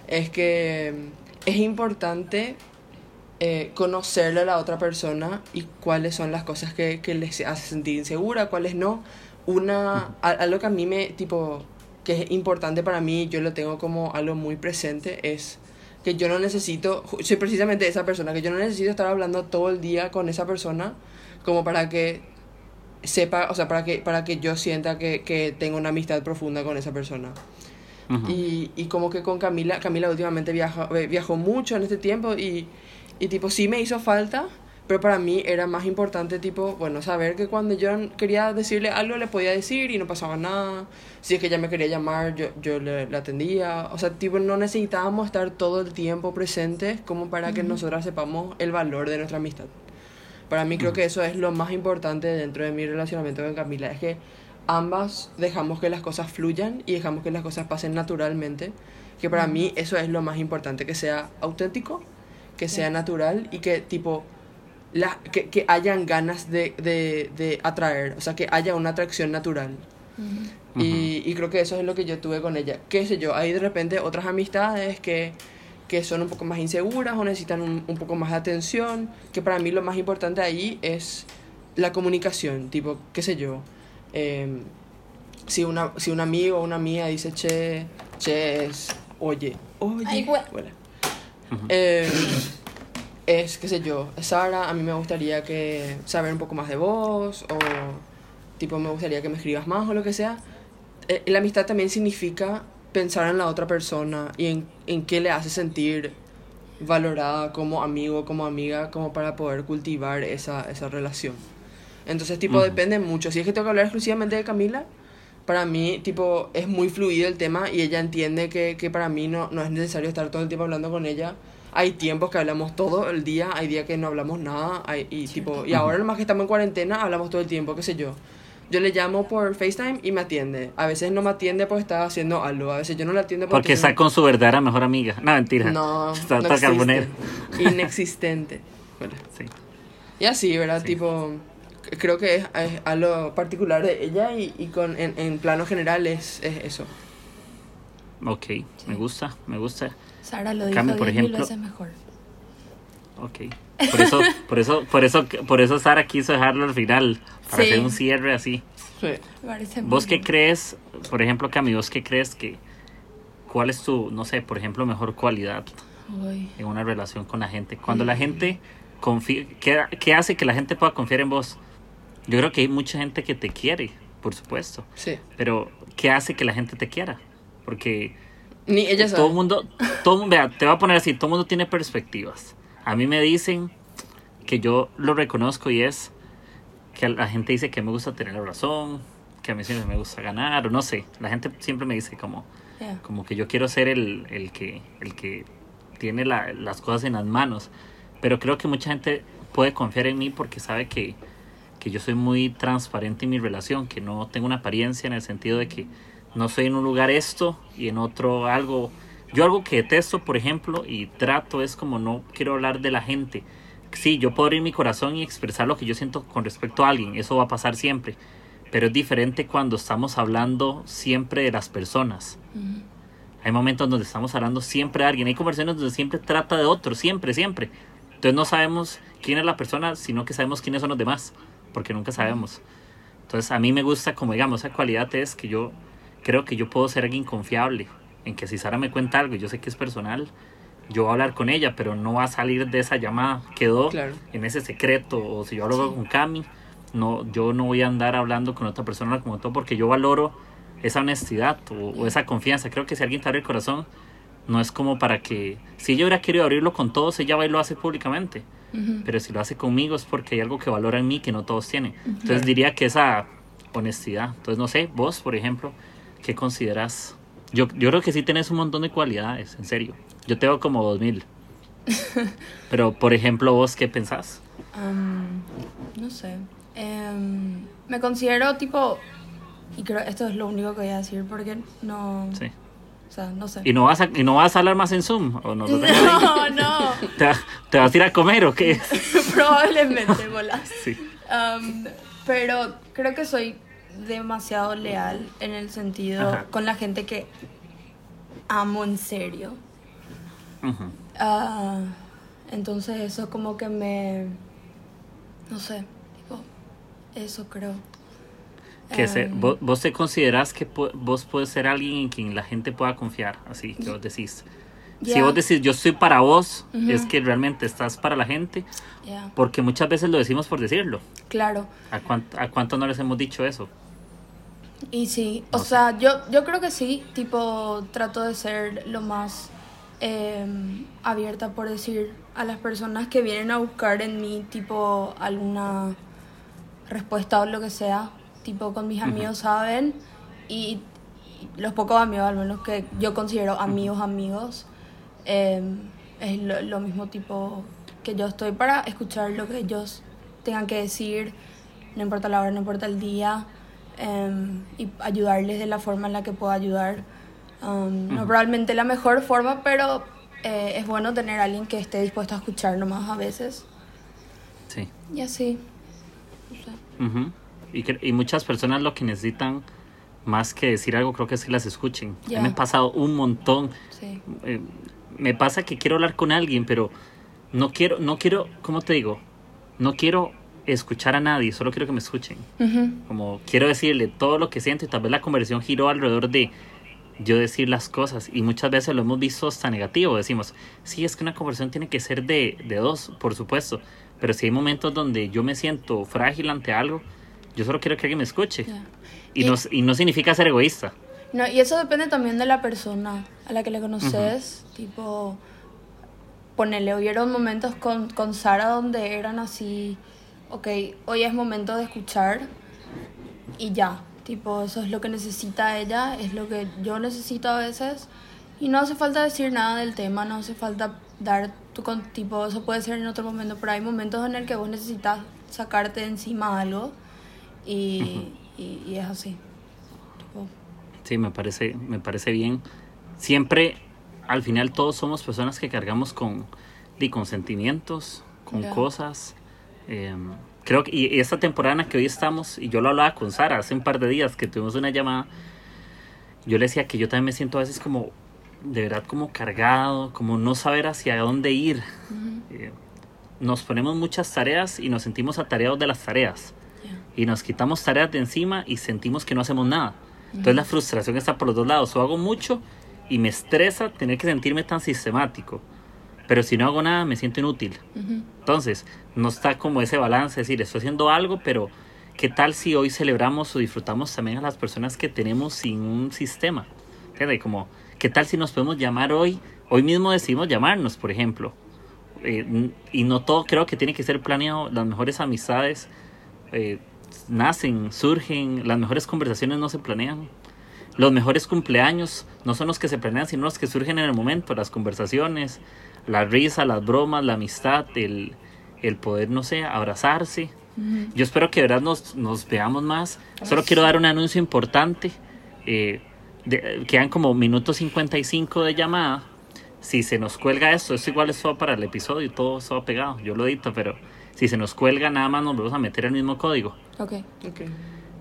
Es que es importante eh, conocerle a la otra persona y cuáles son las cosas que, que les hace sentir insegura, cuáles no. Una, algo que a mí me, tipo, que es importante para mí, yo lo tengo como algo muy presente, es que yo no necesito, soy precisamente esa persona, que yo no necesito estar hablando todo el día con esa persona como para que sepa, o sea, para que, para que yo sienta que, que tengo una amistad profunda con esa persona. Y, y como que con Camila, Camila últimamente viaja, eh, viajó mucho en este tiempo y, y tipo sí me hizo falta, pero para mí era más importante tipo, bueno, saber que cuando yo quería decirle algo le podía decir y no pasaba nada. Si es que ella me quería llamar, yo, yo le, le atendía. O sea, tipo, no necesitábamos estar todo el tiempo presentes como para que nosotras sepamos el valor de nuestra amistad. Para mí creo que eso es lo más importante dentro de mi relacionamiento con Camila, es que ambas dejamos que las cosas fluyan y dejamos que las cosas pasen naturalmente, que para mí eso es lo más importante, que sea auténtico, que sea natural y que tipo la, que, que hayan ganas de, de, de atraer, o sea, que haya una atracción natural. Y, y creo que eso es lo que yo tuve con ella. Qué sé yo, hay de repente otras amistades que, que son un poco más inseguras o necesitan un, un poco más de atención, que para mí lo más importante ahí es la comunicación, tipo, qué sé yo. em, si, una, si un amigo o una amiga dice, che, che, es, oye, oye, Ay, bueno. Em, es, qué sé yo, Sara, a mí me gustaría que saber un poco más de vos, o tipo, me gustaría que me escribas más o lo que sea. Eh, la amistad también significa pensar en la otra persona y en, en qué le hace sentir valorada como amigo, como amiga, como para poder cultivar esa, esa relación. Entonces, tipo, depende mucho. Si es que tengo que hablar exclusivamente de Camila, para mí, tipo, es muy fluido el tema y ella entiende que, que para mí no, no es necesario estar todo el tiempo hablando con ella. Hay tiempos que hablamos todo el día, hay días que no hablamos nada, hay, y, tipo, y ahora más que estamos en cuarentena, hablamos todo el tiempo, qué sé yo. Yo le llamo por FaceTime y me atiende. A veces no me atiende porque está haciendo algo. A veces yo no le atiendo Porque está con su verdadera mejor amiga. No, mentira. No, Está no existe. Inexistente. Bueno, Sí. y así, ¿verdad? Sí. Tipo, creo que es, es algo particular de ella y, y con, en, en plano general es, es eso. Ok, me gusta, me gusta. Sara lo dijo Cami, por 10.000 ejemplo. veces mejor. Ok. Por eso, por eso, por eso, por eso Sara quiso dejarlo al final. Para Sí. hacer un cierre así. Sí. ¿Vos qué crees, por ejemplo, Cami, vos qué crees que, cuál es tu, no sé, por ejemplo, mejor cualidad Uy. en una relación con la gente? Cuando la gente confía, ¿qué, qué hace que la gente pueda confiar en vos? Yo creo que hay mucha gente que te quiere, por supuesto, Sí. pero ¿qué hace que la gente te quiera? Porque Ni ella sabe. todo el mundo, todo vea, te voy a poner así, todo el mundo tiene perspectivas. A mí me dicen que yo lo reconozco y es que la gente dice que me gusta tener la razón, que a mí siempre me gusta ganar, o no sé. La gente siempre me dice como, Yeah. como que yo quiero ser el, el que, el que tiene la- las cosas en las manos. Pero creo que mucha gente puede confiar en mí porque sabe que, que yo soy muy transparente en mi relación, que no tengo una apariencia en el sentido de que no soy en un lugar esto y en otro algo. Yo algo que detesto, por ejemplo, y trato es como no quiero hablar de la gente. Sí, yo puedo abrir mi corazón y expresar lo que yo siento con respecto a alguien, eso va a pasar siempre. Pero es diferente cuando estamos hablando siempre de las personas. Hay momentos donde estamos hablando siempre de alguien. Hay conversaciones donde siempre trata de otro, siempre, siempre. Entonces no sabemos quién es la persona, sino que sabemos quiénes son los demás, porque nunca sabemos. Entonces a mí me gusta, como digamos, esa cualidad es que yo creo que yo puedo ser alguien confiable, en que si Sara me cuenta algo yo sé que es personal, yo voy a hablar con ella, pero no va a salir de esa llamada, quedó Claro. en ese secreto, o si yo hablo con Cami, no, yo no voy a andar hablando con otra persona como todo, porque yo valoro esa honestidad o, o esa confianza. Creo que si alguien te abre el corazón, no es como para que, si ella hubiera querido abrirlo con todos, ella va y lo hace públicamente. Pero si lo hace conmigo es porque hay algo que valora en mí que no todos tienen. Entonces diría que esa honestidad. Entonces no sé, vos, por ejemplo, ¿qué consideras? Yo, yo creo que sí tenés un montón de cualidades, en serio. Yo tengo como dos mil. Pero, por ejemplo, vos, ¿qué pensás? Am, no sé. Em, me considero tipo. Y creo esto es lo único que voy a decir porque no. Sí. O sea, no sé. ¿Y no vas a, y no vas a hablar más en Zoom? ¿O no ahí? No, no. ¿Te, te vas a ir a comer o qué? Probablemente, bolas. Sí. Am, pero creo que soy demasiado leal en el sentido Ajá. con la gente que amo en serio. Ah, entonces eso como que me... No sé, tipo, eso creo. Que se- Em, vos, vos te considerás que vos puedes ser alguien en quien la gente pueda confiar, así que vos decís. Si ya, vos decís yo estoy para vos, Ujú. es que realmente estás para la gente, ya, porque muchas veces lo decimos por decirlo. claro. ¿A, cuán- a cuánto no les hemos dicho eso? Y sí, o sé. sea, yo, yo creo que sí, tipo, trato de ser lo más em, abierta, por decir, a las personas que vienen a buscar en mí, tipo, alguna respuesta o lo que sea. Tipo, con mis amigos saben, y, y los pocos amigos, al menos que yo considero amigos, amigos, em, es lo, lo mismo tipo que yo estoy para escuchar lo que ellos tengan que decir, no importa la hora, no importa el día, em, y ayudarles de la forma en la que pueda ayudar. Um, No Ujú. probablemente la mejor forma, pero eh, es bueno tener a alguien que esté dispuesto a escuchar nomás a veces. Sí. Y así. o sea, Ujú. y, y muchas personas lo que necesitan más que decir algo, creo que es que las escuchen. Ya. me ha pasado un montón. sí. eh, me pasa que quiero hablar con alguien, pero no quiero, no quiero, ¿cómo te digo? No quiero escuchar a nadie, solo quiero que me escuchen. Como quiero decirle todo lo que siento y tal vez la conversación giró alrededor de yo decir las cosas y muchas veces lo hemos visto hasta negativo. Decimos, sí, es que una conversación tiene que ser de, de dos, por supuesto, pero si hay momentos donde yo me siento frágil ante algo, yo solo quiero que alguien me escuche. Y- no, y no significa ser egoísta. No, y eso depende también de la persona a la que le conoces. Tipo, ponele, hubieron momentos con, con Sara donde eran así, ok, hoy es momento de escuchar y ya. Tipo, eso es lo que necesita ella, es lo que yo necesito a veces. Y no hace falta decir nada del tema, no hace falta dar tu con tipo, eso puede ser en otro momento, pero hay momentos en el que vos necesitas sacarte de encima algo y, y, y es así. Sí, me parece, me parece bien. Siempre, al final, todos somos personas que cargamos con, y con sentimientos, con cosas. Eh, creo que, y esta temporada en la que hoy estamos, y yo lo hablaba con Sara hace un par de días que tuvimos una llamada, yo le decía que yo también me siento a veces como, de verdad, como cargado, como no saber hacia dónde ir. Eh, nos ponemos muchas tareas y nos sentimos atareados de las tareas y nos quitamos tareas de encima y sentimos que no hacemos nada. Entonces la frustración está por los dos lados. O hago mucho y me estresa tener que sentirme tan sistemático. Pero si no hago nada, me siento inútil. Entonces, no está como ese balance, es decir, estoy haciendo algo, pero ¿qué tal si hoy celebramos o disfrutamos también a las personas que tenemos sin un sistema? ¿Entiendes? Como, ¿qué tal si nos podemos llamar hoy? Hoy mismo decidimos llamarnos, por ejemplo. Eh, y no todo creo que tiene que ser planeado. Las mejores amistades eh, nacen, surgen, las mejores conversaciones no se planean. Los mejores cumpleaños no son los que se planean, sino los que surgen en el momento, las conversaciones, la risa, las bromas, la amistad, el, el poder, no sé, abrazarse. Yo espero que de verdad nos, nos veamos más. Solo quiero dar un anuncio importante. eh, de- quedan como minuto 55 de llamada. Si se nos cuelga esto, esto igual es todo para el episodio y todo eso pegado. Yo lo edito, pero si se nos cuelga, nada más nos vamos a meter el mismo código. Ok. Ok.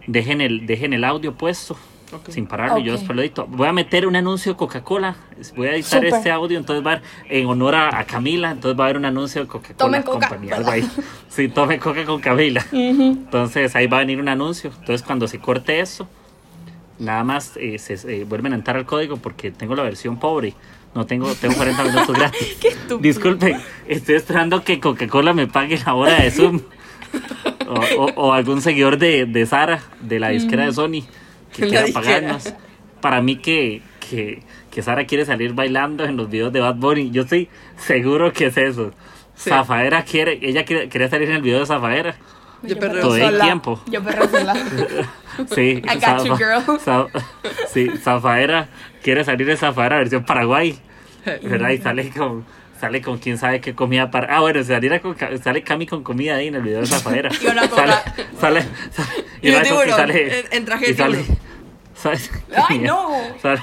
Dejen el, dejen el audio puesto Ok. sin pararlo. y Yo después lo edito. Voy a meter un anuncio de Coca-Cola. Voy a editar este audio. Entonces va a haber, en honor a, a Camila. Entonces va a haber un anuncio de Coca-Cola. Company, algo ahí. Sí, tome Coca con Camila. Entonces ahí va a venir un anuncio. Entonces cuando se corte eso, nada más eh, se eh, vuelven a entrar al código porque tengo la versión pobre. No tengo, tengo 40 minutos gratis. Qué estúpido. Disculpen, estoy esperando que Coca-Cola me pague la hora de Zoom. O, o- o algún seguidor de, de Sara, de la disquera de Sony, que La quiera disquera. pagarnos. Para mí que, que, que Sara quiere salir bailando en los videos de Bad Bunny. Yo estoy seguro que es eso. Sí. Zafaera quiere, ella quiere, quería salir en el video de Zafaera. Yo perreo Todo el sola. tiempo. Yo perreo sola. Sí, I got you, girl. Sí, Zafaera quiere salir de Zafaera versión Paraguay. ¿Verdad? Y sale con, sale con quién sabe qué comida para. Ah, bueno, saliera con, sale Cami con comida ahí en el video de Zafaera. Y una sale, coca. sale, sale- Y un una coca tiburón, sale- en- traje de y sale, sale- ¡Ay, no! sale-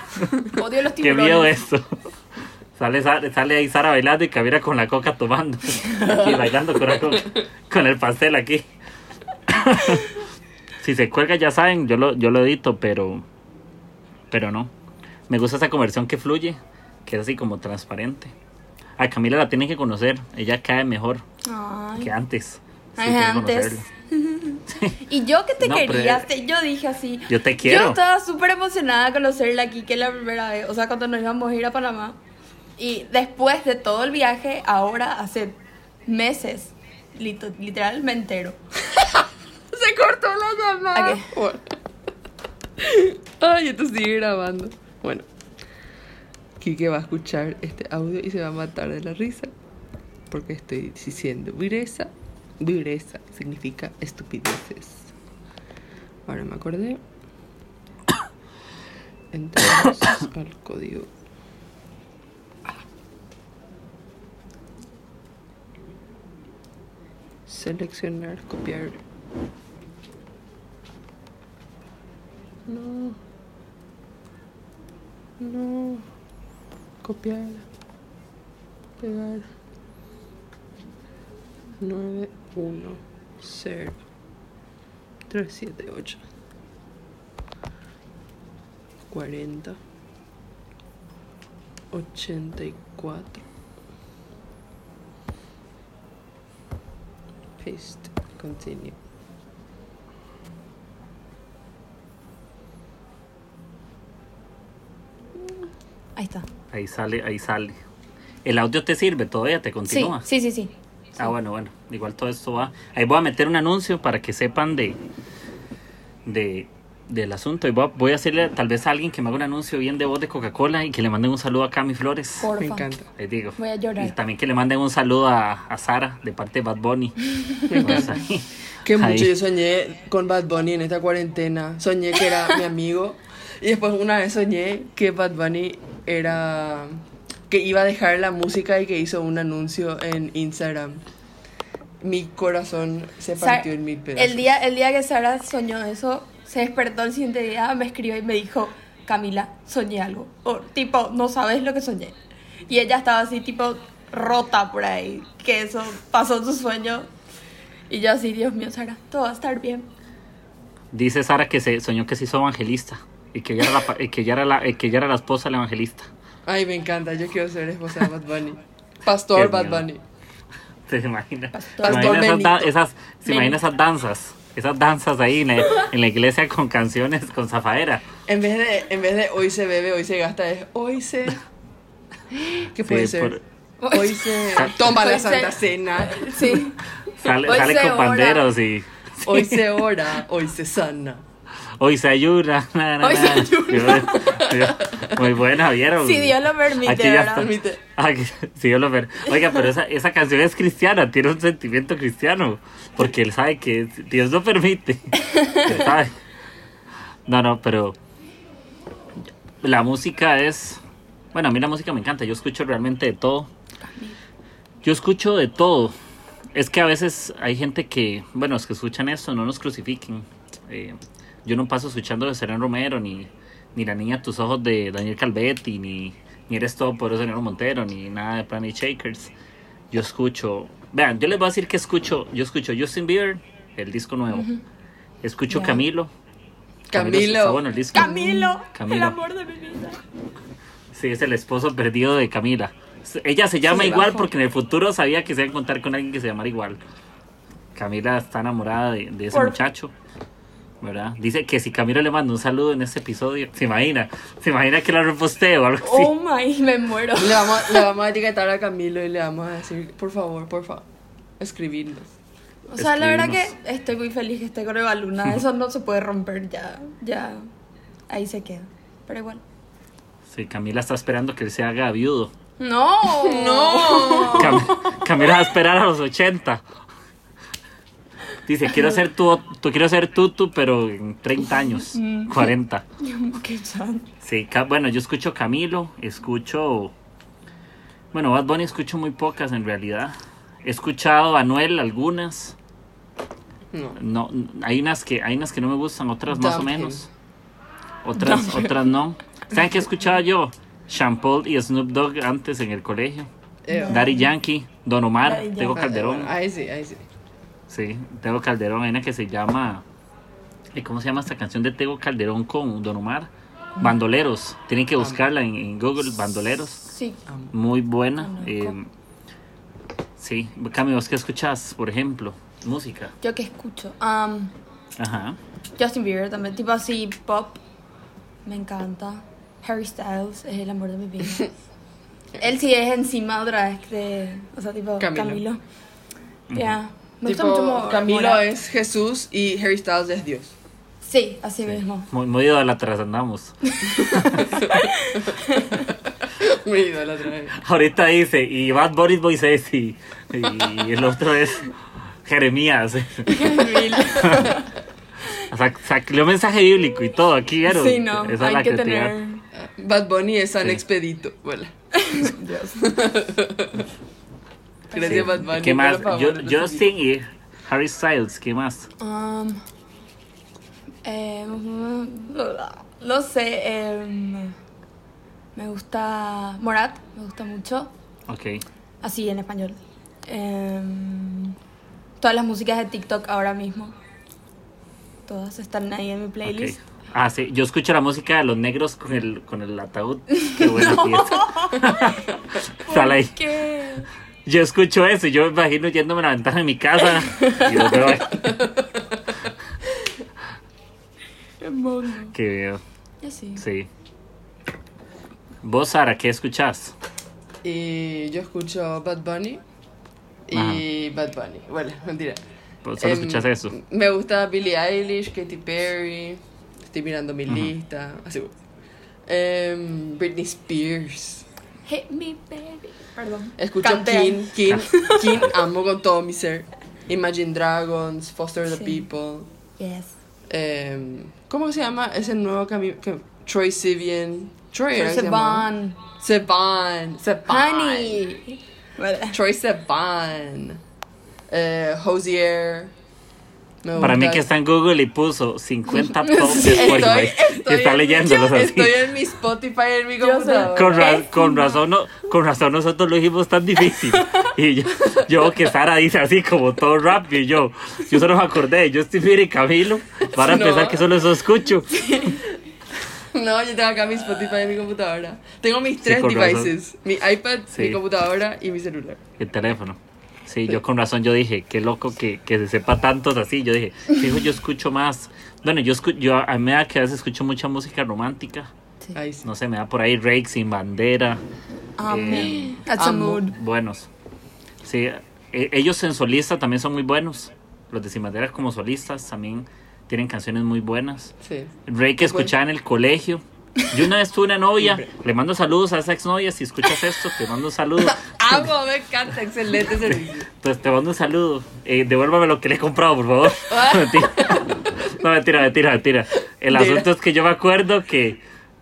Odio los qué tiburones. miedo esto. Sale, sale, sale ahí Sara bailando y Camila con la coca tomando. Y bailando con, la coca, con el pastel aquí. Si se cuelga ya saben, yo lo, yo lo edito, pero pero no. Me gusta esa conversión que fluye, que es así como transparente. A Camila la tienen que conocer, ella cae mejor Ay. que antes. Sí, Ay, antes. Y yo que te No, quería, yo dije así. Yo te quiero. Yo estaba súper emocionada de conocerla aquí, que es la primera vez, o sea, cuando nos íbamos a ir a Panamá. Y después de todo el viaje, ahora hace meses, lito- literal me entero. Se cortó la llamada. Bueno. Ay, esto sigue grabando. Bueno. Kike va a escuchar este audio y se va a matar de la risa. Porque estoy diciendo vireza. Vireza significa estupideces. Ahora me acordé. Entramos al código. Seleccionar, copiar. No. No. Copiar. Pegar. 9, 1, 0, 3, 7, 8. 40. 84. Paste. Continue. Ahí está. Ahí sale, ahí sale. El audio te sirve todavía, te Sí, continúa. sí, sí, sí. Ah, bueno, bueno. Igual todo esto va. Ahí voy a meter un anuncio para que sepan de, de del asunto. Y voy a, voy a hacerle tal vez a alguien que me haga un anuncio bien de voz de Coca-Cola y que le manden un saludo a Cami Flores. Porfa. Me encanta. Les digo. Voy a llorar. Y también que le manden un saludo a, a Sara de parte de Bad Bunny. Me encanta. Ahí. Que mucho Ahí. yo soñé con Bad Bunny en esta cuarentena. Soñé que era mi amigo. Y después una vez soñé que Bad Bunny era... Que iba a dejar la música y que hizo un anuncio en Instagram. Mi corazón se Sa- partió en mil pedazos. El día, el día que Sara soñó eso, se despertó el siguiente día, me escribió y me dijo, Camila, soñé algo. O tipo, no sabes lo que soñé. Y ella estaba así, tipo, rota por ahí, que eso pasó en su sueño. Y yo así, Dios mío, Sara, todo va a estar bien. Dice Sara que se soñó que se hizo evangelista y que ella era la, y que ella era la, y que ella era la esposa del evangelista. Ay, me encanta, yo quiero ser esposa de Bad Bunny. Pastor Bad. Bunny. ¿Se imagina? Pastor. ¿Se imagina esas, esas, se imagina esas danzas? Esas danzas ahí en la, en la iglesia con canciones con zafaera. En vez de, en vez de hoy se bebe, hoy se gasta, es hoy se. ¿Qué puede Sí, ser? por- Hoy se toma la Hoy se- Santa Cena. Sí. Sale, Hoy sale se con ora. panderos y Hoy se ora, hoy se sana. Hoy se ayuda. na, na, Hoy se na. ayuda. Muy buena, ¿vieron? Si Dios lo permite, Aquí ya. Permite. Que- sí, yo lo ver. Oiga, pero esa, esa canción es cristiana, tiene un sentimiento cristiano. Porque él sabe que Dios lo permite. Sabe. No, no, pero. La música es. Bueno, a mí la música me encanta. Yo escucho realmente de todo. Yo escucho de todo. Es que a veces hay gente que. Bueno, los que escuchan esto no nos crucifiquen. Eh, yo no paso escuchando de Serena Romero, ni, ni La Niña a tus ojos de Daniel Calvetti, ni, ni Eres todo por Señor Montero, ni nada de Planet Shakers. Yo escucho. Vean, yo les voy a decir que escucho. Yo escucho Justin Bieber, el disco nuevo. Escucho. Camilo. Camilo. está bueno el disco. Camilo, Camilo. el amor de mi vida. Sí, es el esposo perdido de Camila. Ella se llama Sí, igual bajo. porque en el futuro sabía que se iba a encontrar con alguien que se llamara igual. Camila está enamorada de, de ese Por- muchacho. ¿Verdad? Dice que si Camilo le manda un saludo en este episodio, se imagina, se imagina que la reposteo o algo así. Oh my, me muero. Le vamos, le vamos a etiquetar a Camilo y le vamos a decir, por favor, por favor, escribirnos. O sea, la verdad que estoy muy feliz que esté con Eva Luna. Eso no se puede romper ya. Ya. Ahí se queda. Pero igual. Sí, Camila está esperando que él se haga viudo. No. No. Cam- Camila va a esperar a los 80. Dice, quiero ser tu, tú quiero ser tutu, pero en 30 años, Mm. 40. Qué chan. Sí, bueno, yo escucho Camilo, escucho. Bueno, Bad Bunny escucho muy pocas en realidad. He escuchado a Anuel algunas. No. No, hay unas que hay unas que no me gustan, otras más o him. menos. Otras, otras no. ¿Saben qué escuchaba yo? Sean Paul y Snoop Dogg antes en el colegio. Daddy Yankee, Don Omar, Daddy Tego. Calderón. Ahí sí, ahí sí. Sí, Tego Calderón, hay una que se llama. eh, ¿Cómo se llama esta canción de Tego Calderón con Don Omar? Bandoleros. Tienen que buscarla en, en Google, Bandoleros. Sí. Muy buena. Eh, sí, Cami, ¿vos qué escuchás, por ejemplo? Música. Yo que escucho. Um, Ajá. Justin Bieber también. Tipo así, pop. Me encanta. Harry Styles es el amor de mi vida. Él sí es encima otra vez de. O sea, tipo Camilo. Camilo. Ya. Me gusta Tipo, mucho Camilo Morat. es Jesús y Harry Styles es Dios. Sí, así mismo. Muy, muy idólatras andamos. Otra vez. Ahorita dice, y Bad Bunny Moisés y, y el otro es Jeremías. O sea, sacó un mensaje bíblico y todo aquí, ¿vieron? Sí, no. Esa es hay la que creatividad. tener. Bad Bunny es San Sí. Expedito. Bueno. Dios. Gracias, Sí. Bad Bunny. ¿Qué más? Yo- Justin y Harry Styles, ¿qué más? Um, eh, no sé. em, me gusta. Morat, me gusta mucho. Ok. Así en español. Em, todas las músicas de TikTok ahora mismo. Todas están ahí en mi playlist. Ah, sí. Yo escucho la música de los negros con el, con el ataúd. Qué buena fiesta. Sale ahí. ¿Qué? Yo escucho eso y yo me imagino yéndome a la ventana de mi casa y los veo ahí. Qué mono. Qué veo. Y así. Sí. Vos, Sara, ¿qué escuchás? Y yo escucho Bad Bunny y Bad Bunny. Bueno, mentira. Vos solo Em, escuchás eso. Me gusta Billie Eilish, Katy Perry. Estoy mirando mi lista. Así. Em, Britney Spears. Hit me, baby. Perdón. Escucho Cantea. King, King, King, amo con todo mi ser. Imagine Dragons, Foster the Sí. People. Yes. em, ¿Cómo se llama ese nuevo camino? Troy Sivian. Troy llamaba. Sivan. Sivan. Honey. Troy Sivan. Eh, Hosier. Me Para mí que está en Google y puso 50 top de Estoy, Spotify. estoy está en- leyéndolos así. Estoy en mi Spotify en mi Yo computadora. Con, ra- con razón no, con razón nosotros lo dijimos tan difícil. Y yo, yo que Sara dice así como todo rápido y yo, yo solo me acordé de Justin Bieber y Camilo para No. empezar que solo eso escucho. No, yo tengo acá mi Spotify en mi computadora. Tengo mis tres razón. devices. Mi iPad, Sí. mi computadora y mi celular. El teléfono. Sí, yo con razón yo dije, qué loco que, que se sepa tantos así. Yo dije, fijo, yo escucho más. Bueno, yo, escu yo a mí me da que a veces escucho mucha música romántica. Ahí sí. No sé, me da por ahí Rake sin bandera. eh, That's a mood. buenos. Sí, e- ellos en solista también son muy buenos. Los de Sin Bandera como solistas también tienen canciones muy buenas. Sí. Rey que escuchaba en el colegio. Yo una vez tuve una novia, le mando saludos a esa exnovia, si escuchas esto, te mando un saludo. Amo, me encanta, excelente servicio. Entonces te mando un saludo. Eh, devuélvame lo que le he comprado, por favor. No, mentira. No, mentira, mentira, mentira. El asunto es que yo me acuerdo que,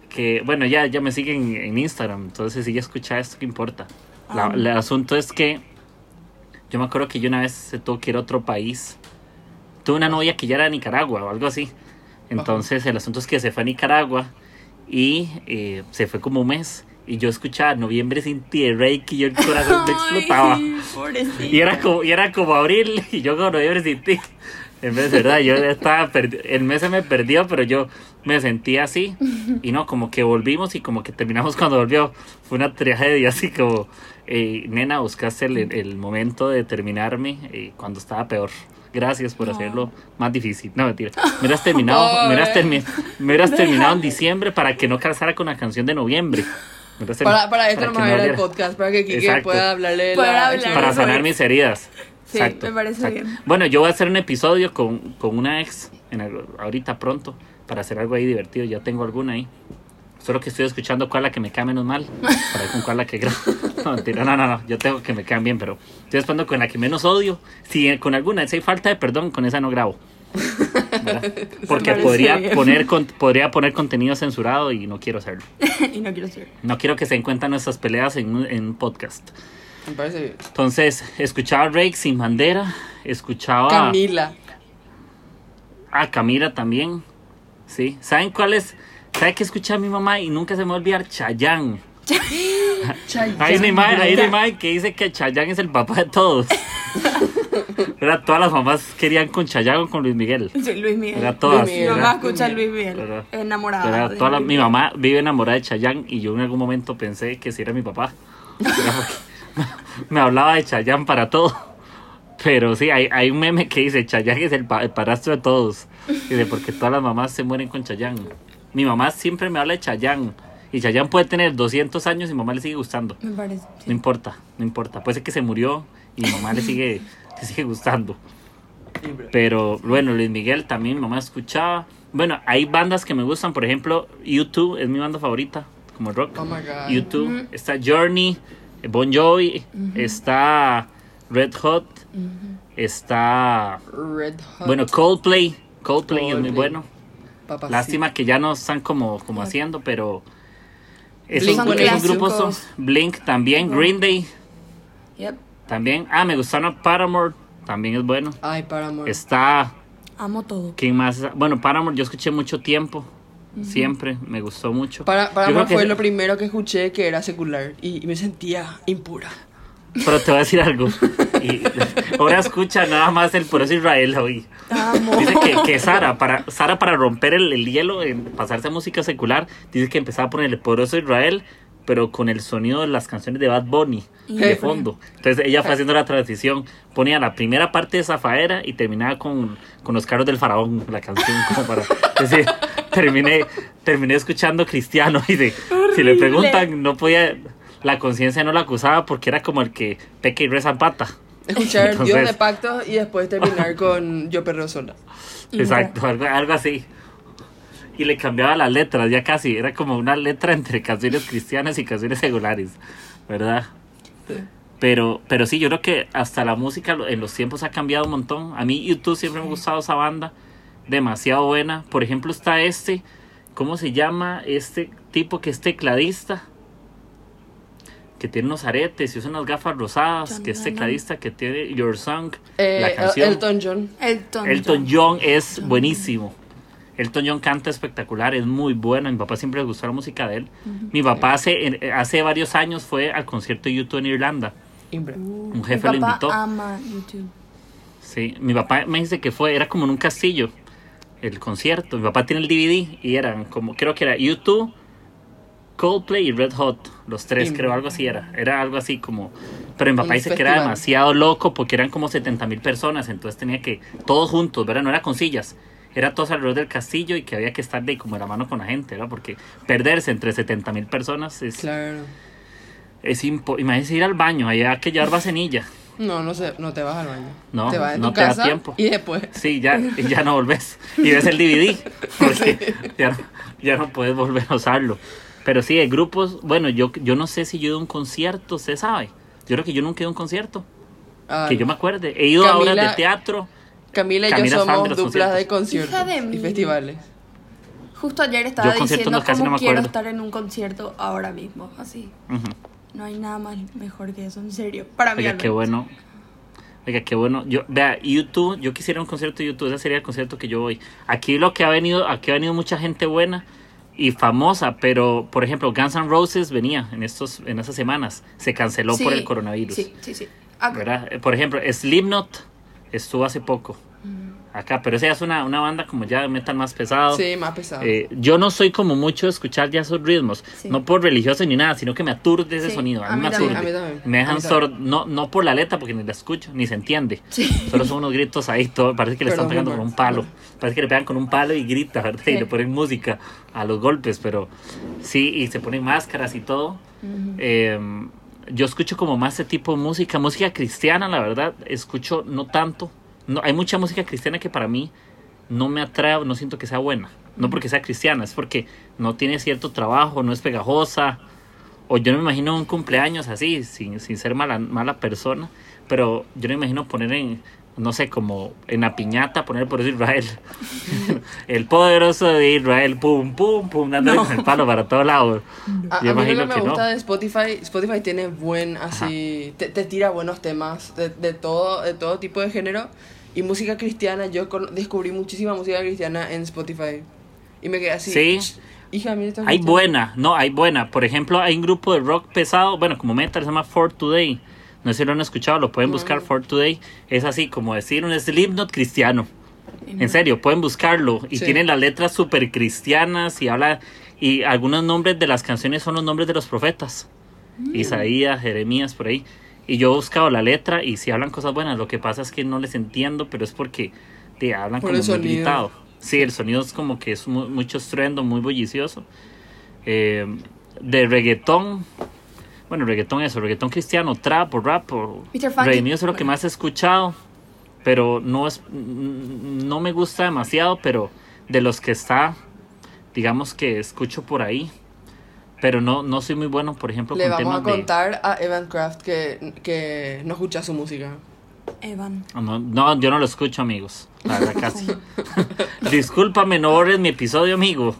que bueno, ya, ya me siguen en Instagram, entonces si ya escucha esto, ¿qué importa? La- el asunto es que yo me acuerdo que yo una vez se tuvo que ir a otro país. Tuve una novia que ya era de Nicaragua o algo así. Entonces el asunto es que se fue a Nicaragua y eh, se fue como un mes. Y yo escuchaba Noviembre sin ti de Reiki y yo el corazón me explotaba. Pobrecito. Y era como, y era como abril y yo con noviembre sin ti. En vez de verdad, yo estaba el mes se me perdió, pero yo me sentía así. Y no, como que volvimos y como que terminamos cuando volvió. Fue una tragedia, así como, eh, nena, buscaste el, el momento de terminarme eh, cuando estaba peor. Gracias por hacerlo más difícil. No, mentira. Me hubieras terminado, me hubieras, termi- me hubieras terminado en diciembre para que no calzara con la canción de noviembre. Termi- Para, para esto que no me podcast, para que Kike Exacto. pueda hablarle de Pueda la hablar. para sanar mis heridas. Sí, me parece bien. Bueno, yo voy a hacer un episodio con, con una ex en ahorita pronto para hacer algo ahí divertido. Ya tengo alguna ahí. Solo que estoy escuchando cuál es la que me cae menos mal. Para ver con cuál la que grabo. No, mentira, no, no, no. Yo tengo que me caen bien, pero estoy esperando con la que menos odio. Si eh, con alguna, si hay falta de perdón, con esa no grabo. ¿Verdad? Porque podría bien. poner, con- podría poner contenido censurado y no quiero hacerlo. y no quiero ser. No quiero que se encuentren nuestras peleas en un, en un podcast. Me parece bien. Entonces, escuchaba Rake sin bandera, escuchaba Camila. a Camila también. Sí. ¿Saben cuál es? ¿Sabe que escuché a mi mamá y nunca se me va a olvidar? Chayán. Hay una imagen, hay una imagen que dice que Chayán es el papá de todos. Era, todas las mamás querían con Chayán o con Luis Miguel. Sí, Luis Miguel. Era todas. Luis Miguel. Mi mamá escucha a Luis Miguel. Enamorada. era de toda la- Luis mi mamá vive enamorada de Chayán y yo en algún momento pensé que si era mi papá. Me hablaba de Chayán para todo. Pero sí, hay, hay un meme que dice Chayán es el, pa- el padrastro de todos. Dice, porque todas las mamás se mueren con Chayán. Mi mamá siempre me habla de Chayán. Y Chayán puede tener 200 años y mi mamá le sigue gustando. Me parece. No importa, no importa. Puede ser que se murió y mi mamá le sigue, le sigue gustando. Pero bueno, Luis Miguel también mi mamá escuchaba. Bueno, hay bandas que me gustan, por ejemplo, YouTube es mi banda favorita, como rock. Oh my god. YouTube, está Journey, Bon Jovi, está Red Hot, está, Red Hot. bueno, Coldplay. Coldplay es muy Coldplay. bueno. Papacito. Lástima que ya no están como, como haciendo, pero esos, Blink, esos grupos son. Blink también, Green Day Yep. también. Ah, me gustaron Paramore, también es bueno. Ay, para amor. Está Amo todo. ¿Quién más? Bueno, Paramore yo escuché mucho tiempo. Siempre. Me gustó mucho. Para, para Yo creo amor que- fue lo primero que escuché que era secular y, y me sentía impura. Pero te voy a decir algo. Y ahora escucha nada más el por eso Israel hoy. Amo. Dice que, que Sara, para, Sara, para romper el, el hielo, en pasarse a música secular, dice que empezaba a poner el poderoso Israel, pero con el sonido de las canciones de Bad Bunny de Jefe. fondo. Entonces ella fue haciendo la transición, ponía la primera parte de Zafaera y terminaba con, con los carros del faraón, la canción, como para decir, terminé, terminé escuchando cristiano y de, si le preguntan, no podía, la conciencia no la acusaba porque era como el que peca y reza en pata. Escuchar Dios Entonces- de pactos y después terminar con Yo perro sola. Exacto, algo, algo así. Y le cambiaba las letras, ya casi. Era como una letra entre canciones cristianas y canciones seculares, ¿verdad? Pero, pero sí, yo creo que hasta la música en los tiempos ha cambiado un montón. A mí YouTube siempre me ha gustado esa banda, demasiado buena. Por ejemplo, está este, ¿cómo se llama? Este tipo que es tecladista, que tiene unos aretes y usa unas gafas rosadas, John que es tecladista, que tiene Your Song, Eh, la El- canción. Elton John. Elton, Elton John es buenísimo. Elton John canta espectacular, es muy bueno. A mi papá siempre le gustó la música de él. Mi papá hace, en- hace varios años fue al concierto de YouTube en Irlanda. Impre. Un jefe Mi lo papá invitó. ama YouTube. Sí, mi papá me dice que fue, era como en un castillo el concierto. Mi papá tiene el DVD y eran como, creo que era YouTube, Coldplay y Red Hot. Los tres, creo, algo así era. Era algo así como. Pero mi papá dice que era demasiado loco porque eran como 70 mil personas. Entonces tenía que, todos juntos, ¿verdad? No era con sillas. Era todos alrededor del castillo y que había que estar de como de la mano con la gente, ¿verdad? Porque perderse entre 70 mil personas es, Claro. es impo- Imagínese ir al baño, allá que llevar vasenilla. No, no sé, no te vas al baño. No, te vas no tu te da casa tiempo. y después. Sí, ya, ya no volvés. Y ves el DVD. Porque ya, no, ya no puedes volver a usarlo. Pero sí, de grupos. Bueno, yo, yo no sé si yo he ido a un concierto, ¿se sabe? Yo creo que yo nunca he ido a un concierto. Ah, Que yo me acuerde. He ido a obras de teatro. Camila y Camila yo somos duplas de conciertos. De y festivales. Justo ayer estaba Yo diciendo no, cómo no me quiero estar en un concierto ahora mismo, así. No hay nada más mejor que eso, en serio. Para mí. Oiga, qué bueno. Oiga, qué bueno. Yo, vea, YouTube, yo quisiera un concierto de YouTube, ese sería el concierto que yo voy. Aquí lo que ha venido, aquí ha venido mucha gente buena y famosa, pero por ejemplo, Guns N' Roses venía en estos, en esas semanas. Se canceló por el coronavirus. Sí, sí, sí. ¿verdad? Eh, Por ejemplo, Slipknot estuvo hace poco acá, pero esa ya es una, una banda como ya de metal más pesado. Sí, más pesado. Eh, yo no soy como mucho de escuchar ya esos ritmos, Sí. no por religioso ni nada, sino que me aturde ese Sí, sonido. A a mí, me también. aturde. A mí también. Me dejan sordo, no, no por la letra, porque ni la escucho, ni se entiende. Sí. Solo son unos gritos ahí, todo, parece que le están pegando con un palo. Parece que le pegan con un palo y grita, ¿verdad? Y le ponen música a los golpes, pero sí, y se ponen máscaras y todo. Eh, yo escucho como más ese tipo de música, música cristiana, la verdad, escucho no tanto. No, hay mucha música cristiana que para mí no me atrae, no siento que sea buena. No porque sea cristiana, es porque no tiene cierto trabajo, no es pegajosa. O yo no me imagino un cumpleaños así, sin, sin ser mala, mala persona. Pero yo no me imagino poner en, no sé, como en la piñata, poner por eso Israel. el poderoso de Israel, pum, pum, pum, dándole con el palo para todos lados. A, Yo a mí lo que me no. gusta de Spotify, Spotify tiene buen, así, te, te tira buenos temas de, de todo, de todo tipo de género. Y música cristiana, yo descubrí muchísima música cristiana en Spotify. Y me quedé así. Sí. "Ch, Hija, mira Hay cuestión". buena, no, hay buena. Por ejemplo, hay un grupo de rock pesado, bueno, como metal, se llama For Today. No sé si lo han escuchado, lo pueden buscar, For Today. Es así, como decir un Slipknot cristiano. En serio, pueden buscarlo. Y Sí. tienen las letras súper cristianas y habla... Y algunos nombres de las canciones son los nombres de los profetas. Isaías, Jeremías, por ahí. Y yo he buscado la letra y si hablan cosas buenas. Lo que pasa es que no les entiendo, pero es porque te hablan Por como el muy sonido. gritado. Sí, el sonido es como que es mu- mucho estruendo, muy bullicioso. Eh, de reggaetón, bueno, reggaetón eso, reggaetón cristiano, trap o rap o redimido es lo que más he escuchado, pero no es no me gusta demasiado, pero de los que está, digamos que escucho por ahí, pero no no soy muy bueno, por ejemplo, Le con vamos a de contar a Evan Craft que, que no escucha su música. Evan. Ah, No, no, yo no lo escucho, amigos. La verdad, casi. Discúlpame, no borres mi episodio, amigo.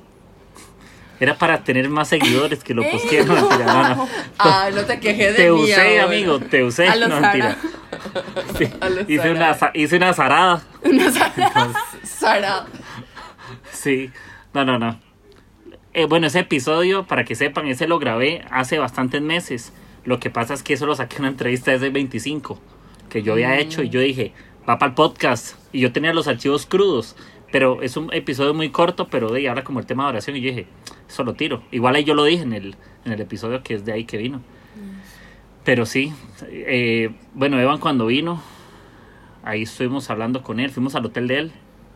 Era para tener más seguidores que lo posteé. No, mentira, no, no. Ah, no te quejes de Te mí usé, ahora. amigo, te usé. A no, mentira. Sí, A lo hice, una, za- hice una zarada. Sara. Sí, no, no, no. Eh, bueno, ese episodio, para que sepan, ese lo grabé hace bastantes meses. Lo que pasa es que eso lo saqué en una entrevista desde el 25, que yo había hecho y yo dije, va para el podcast. Y yo tenía los archivos crudos, pero es un episodio muy corto, pero de ahí como el tema de oración, y yo dije, eso lo tiro. Igual ahí yo lo dije en el, en el episodio que es de ahí que vino. Pero sí, eh, bueno, Evan cuando vino, ahí estuvimos hablando con él, fuimos al hotel de él,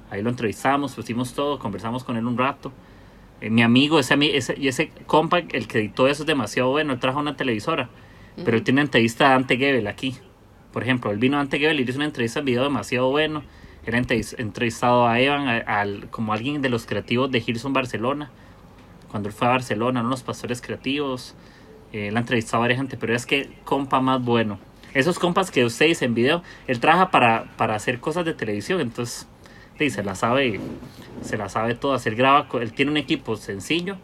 ahí lo entrevistamos, pusimos todo, conversamos con él un rato. Eh, mi amigo, ese, ese, y ese compa, el que editó eso es demasiado bueno, él trajo una televisora, pero él tiene una entrevista de Ante Gebel aquí. Por ejemplo, él vino a Ante Gebel y hizo una entrevista en video demasiado bueno. Él ha entrevis- entrevistado a Evan a- al, como alguien de los creativos de Hilson Barcelona. Cuando él fue a Barcelona, unos pastores creativos. Eh, él ha entrevistado a varias gente, pero es que compa más bueno. Esos compas que usted dice en video, él trabaja para, para hacer cosas de televisión, entonces sí, se la sabe, se la sabe todas. Él graba, él tiene un equipo sencillo,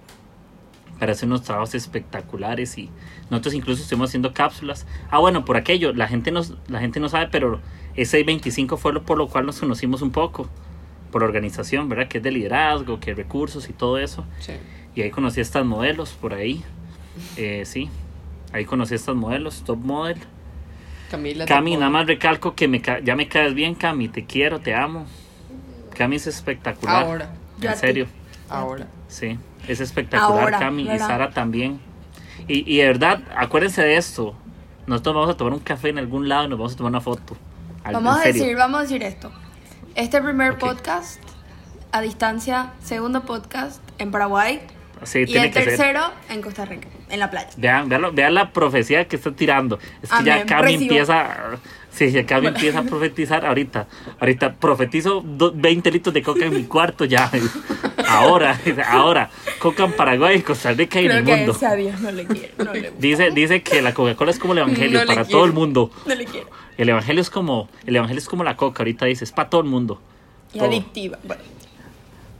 para hacer unos trabajos espectaculares y nosotros incluso estuvimos haciendo cápsulas. Ah, bueno, por aquello, la gente, nos, la gente no sabe, pero ese 25 fue lo por lo cual nos conocimos un poco, por organización, ¿verdad? Que es de liderazgo, que recursos y todo eso. Sí. Y ahí conocí a estas modelos por ahí. Eh, sí, ahí conocí a estas modelos, top model. Camila. Cami, nada más recalco que me ya me caes bien, Cami, te quiero, te amo. Cami es espectacular. Ahora. Yo En serio, Ahora. sí, es espectacular, Ahora, Cami, y ¿verdad? Sara también. Y, y de verdad, acuérdense de esto. Nosotros vamos a tomar un café en algún lado y nos vamos a tomar una foto. Al- Vamos a decir, vamos a decir esto. Este primer Ok. podcast a distancia, segundo podcast en Paraguay Sí, y tiene el que ser. tercero en Costa Rica, en la playa. Vean, vean, lo- vean la profecía que está tirando. Es que ya Amén, Cami recibo. empieza. Sí, ya Cami empieza a profetizar ahorita. Ahorita profetizo do- 20 litros de coca en mi cuarto ya. Ahora, ahora. Coca en Paraguay, Costa Rica y en el que mundo. a Dios no le quiere, no le, Dice, dice que la Coca-Cola es como el evangelio No para quiero. todo el mundo. no le quiere. El evangelio es como el evangelio es como la coca, ahorita dice, es para todo el mundo. Y Todo. adictiva. Bueno,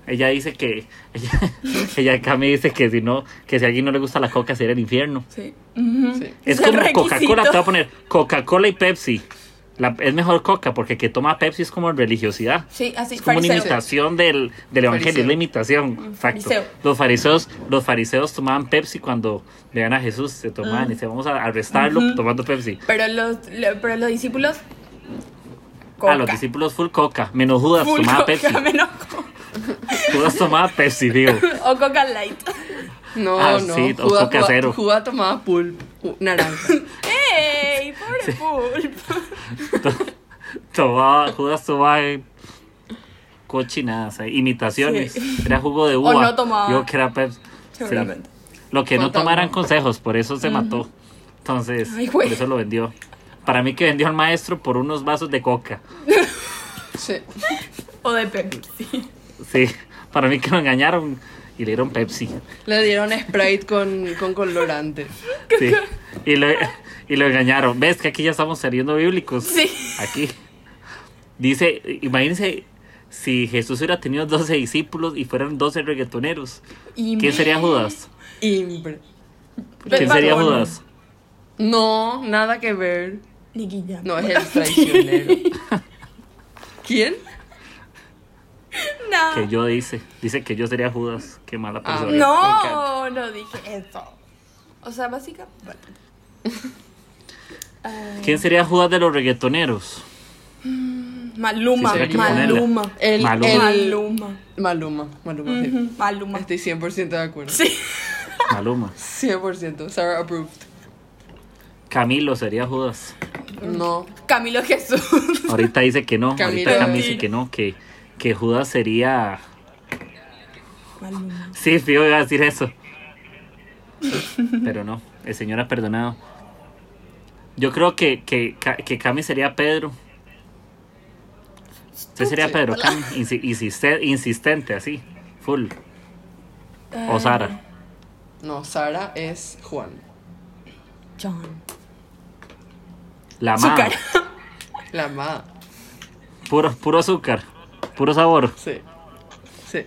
Ella dice que ella, ella Cami dice que si no, que si a alguien no le gusta la coca sería el infierno. sí. Es el como. Coca-Cola, te voy a poner Coca-Cola y Pepsi. La- es mejor Coca porque que toma Pepsi es como religiosidad. Sí, así, Es como una imitación del, del evangelio, Fariseo. es la imitación. Exacto. fariseo. Los fariseos, los fariseos tomaban Pepsi cuando veían a Jesús, se tomaban y se vamos a arrestarlo tomando Pepsi. Pero los, lo- pero los discípulos. A los Coca. discípulos full Coca, menos Judas Full tomaba Coca, Pepsi. menos Coca. Judas tomaba Pepsi, digo. O Coca Light. No, Ah, no. sí, o Coca cero. Juga tomaba pulp. naranja. ¡Ey! Pobre Pulp. Tomaba, Judas tomaba cochinadas, eh, imitaciones. Sí. Era jugo de uva. no tomaba. Yo que era Pepsi. Sí. Lo que no tomaran consejos, por eso se mató. Entonces, Ay, por eso lo vendió. Para mí que vendió al maestro por unos vasos de coca. Sí. O de Pepsi. Sí, para mí que lo engañaron y le dieron Pepsi. Le dieron Sprite con, con colorante. Sí. Y lo, y lo engañaron. ¿Ves que aquí ya estamos saliendo bíblicos? Sí. Aquí. Dice, imagínense si Jesús hubiera tenido 12 discípulos y fueran 12 reggaetoneros. Y ¿Quién sería Judas? Impre. ¿Quién Bad sería. Judas? No, nada que ver. No, es el traicionero. ¿Quién? No. Que yo dice. Dice que yo sería Judas. Qué mala Ah, persona. No, no dije eso. O sea, básicamente. Bueno. Ah, ¿Quién sería Judas de los reggaetoneros? Maluma, Sí, que Maluma. El, Maluma. el- Maluma. Maluma. Maluma, sí. Ujú, Maluma. Estoy 100% de acuerdo. Sí. Maluma. 100%. Sarah approved. Camilo sería Judas. No. Camilo Jesús. Ahorita dice que no. Camilo. Ahorita Camilo dice que no. Que, que Judas sería. Maluma. Sí, fijo, iba a decir eso. Pero no, el Señor ha perdonado. Yo creo que, que, que Cami sería Pedro. Usted sería Pedro, Cami. Insi- insiste- insistente, así. Full. O Sara. No, Sara es Juan. John. La ma. La amada. Puro, puro azúcar. Puro sabor. Sí. Sí.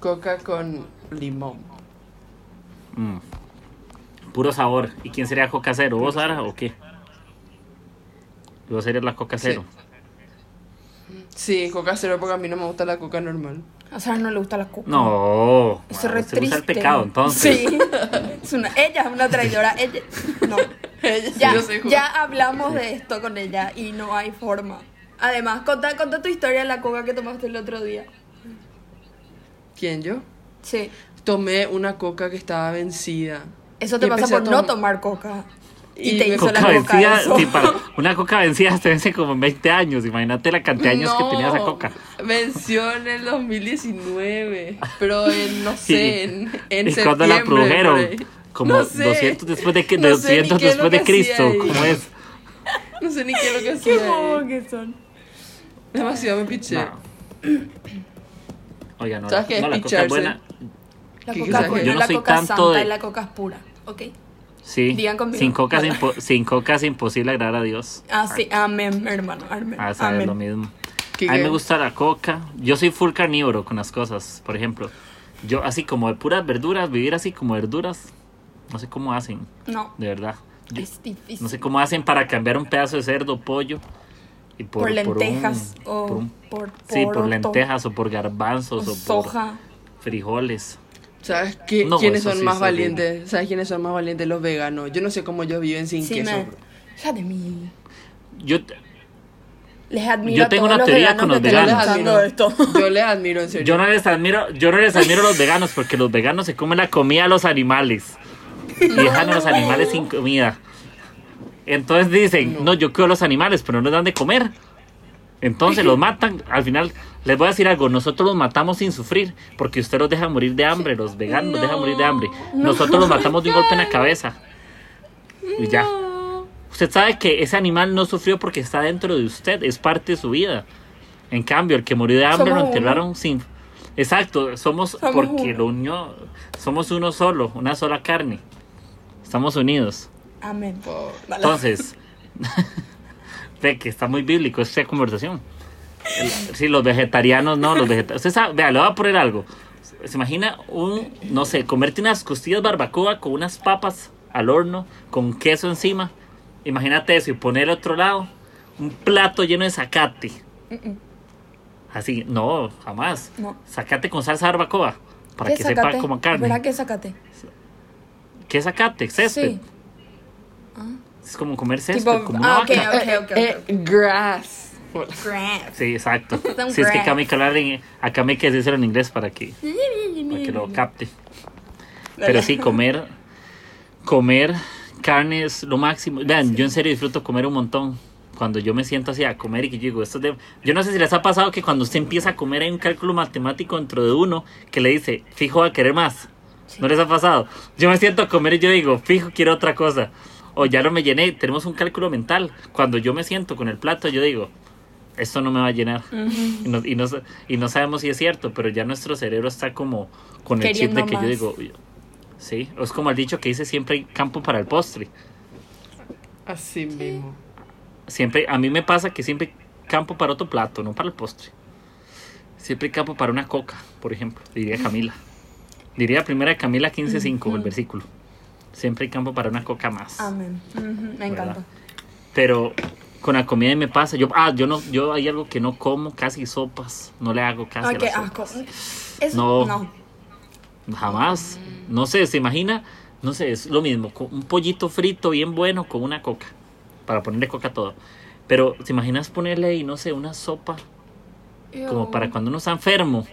Coca con limón. Mm. Puro sabor. ¿Y quién sería Coca Cero? ¿Vos, Sara, o qué? ¿Vos serías la Coca Sí. Cero? Sí, coca cero porque a mí no me gusta la coca normal. A Sara no le gusta la coca. No. Eso es wow, re usted usa el pecado, entonces. Sí. Es una, ella es una traidora. Ella, no. Ella sí Ya, ya hablamos de esto con ella y no hay forma. Además, contá, contá tu historia de la coca que tomaste el otro día. ¿Quién yo? Sí. Tomé una coca que estaba vencida. Eso te Y pasa por no tom- tomar coca. Y, Y te hizo la Coca coca vencida, eso. sí, para una coca vencida se vence como en 20 años. Imagínate la cantidad de años que tenía esa coca. Venció en el 2019. Pero en, no sé, en, en ¿Y septiembre. cuándo la produjeron? Como No sé. 200 después de, que, No sé ni 200 qué es lo después de Cristo. ahí. ¿Cómo es? No sé ni qué es lo que Qué hacía. bobo ahí. que son. Demasiado me piché. No. Oiga, no, ¿Sabes la, qué es no, la coca picharse? es buena. La ¿Qué coca? Yo no la soy coca tanto santa de- y la coca es pura. ¿Ok? Sí, Digan conmigo. sin coca, es impo- sin coca es imposible agradar a Dios. Ah, sí. Amén, hermano. Amén. Ah, Amén. lo mismo. ¿Qué A mí me gusta la coca. Yo soy full carnívoro con las cosas. Por ejemplo, Yo así como de puras verduras, vivir así como verduras, no sé cómo hacen, No, de verdad. Yo- es difícil. no sé cómo hacen para cambiar un pedazo de cerdo, pollo. Y por, por, un- lentejas o por un- por, sí, por lentejas o por o garbanzos o, por soja. frijoles. ¿Sabes qué- No, quiénes son sí más valientes? ¿Sabes quiénes son más valientes? Los veganos. Yo no sé cómo ellos viven sin Sí, queso. Hija de mí. Yo, Les admiro Yo a tengo todos una teoría con los veganos. esto. Yo les admiro, en serio. yo no les admiro, yo no les admiro a los veganos porque los veganos se comen la comida a los animales y dejan a los animales sin comida. Entonces dicen, no, yo quiero a los animales, pero no les dan de comer. Entonces los matan. Al final, les voy a decir algo, nosotros los matamos sin sufrir, porque usted los deja morir de hambre, los veganos los dejan morir de hambre. Nosotros los matamos de un golpe en la cabeza. Y ya. Usted sabe que ese animal no sufrió porque está dentro de usted, es parte de su vida. En cambio, el que murió de hambre Somos lo enterraron sin... Exacto, somos, Somos porque uno. lo unió, somos uno solo, una sola carne. Estamos unidos. Amén. Entonces, ve que está muy bíblico esta conversación. El- Sí, los vegetarianos no, los vegetarianos. Usted sabe, vea, le voy a poner algo. Se imagina un, no sé, comerte unas costillas barbacoa con unas papas al horno, con queso encima. Imagínate eso y poner al otro lado un plato lleno de zacate. Así, no, jamás. No. Zacate con salsa barbacoa. Para ¿Qué que zacate? sepa como carne. ¿Verdad que sacate? ¿Qué es zacate? Césped. Sí. Es como comer césped. Tipo, como una ah, vaca. ok, ok, ok. Eh, eh, grass. Grass. Sí, exacto. Son Sí, es que acá me hay que hablar en, acá me hay que decirlo en inglés para que, para que lo capte. Pero sí, comer, comer carne es lo máximo. Vean, yo en serio disfruto comer un montón. Cuando yo me siento así a comer y que yo digo, esto es de... Yo no sé si les ha pasado que cuando usted empieza a comer hay un cálculo matemático dentro de uno que le dice, fijo a querer más. ¿No les ha pasado? Yo me siento a comer y yo digo, fijo, quiero otra cosa. O ya no me llené, tenemos un cálculo mental. Cuando yo me siento con el plato, yo digo, esto no me va a llenar. y, no, y, no, sa- y no sabemos si es cierto, pero ya nuestro cerebro está como con el chip de que yo digo, "Uy, sí, es como el dicho que dice siempre hay campo para el postre. Así mismo. Siempre, a mí me pasa que siempre hay campo para otro plato, no para el postre. Siempre hay campo para una coca, por ejemplo, diría Camila. Diría primera Camila 15.5, el versículo. Siempre hay campo para una coca más. Amén. Me encanta. Pero con la comida me pasa. Yo, ah, yo no, yo hay algo que no como, casi sopas. No le hago casi a las No. no. Jamás. No sé, se imagina, no sé, es lo mismo, con un pollito frito bien bueno con una coca. Para ponerle coca a todo. Pero, ¿te imaginas ponerle ahí, no sé, una sopa como para cuando uno está enfermo?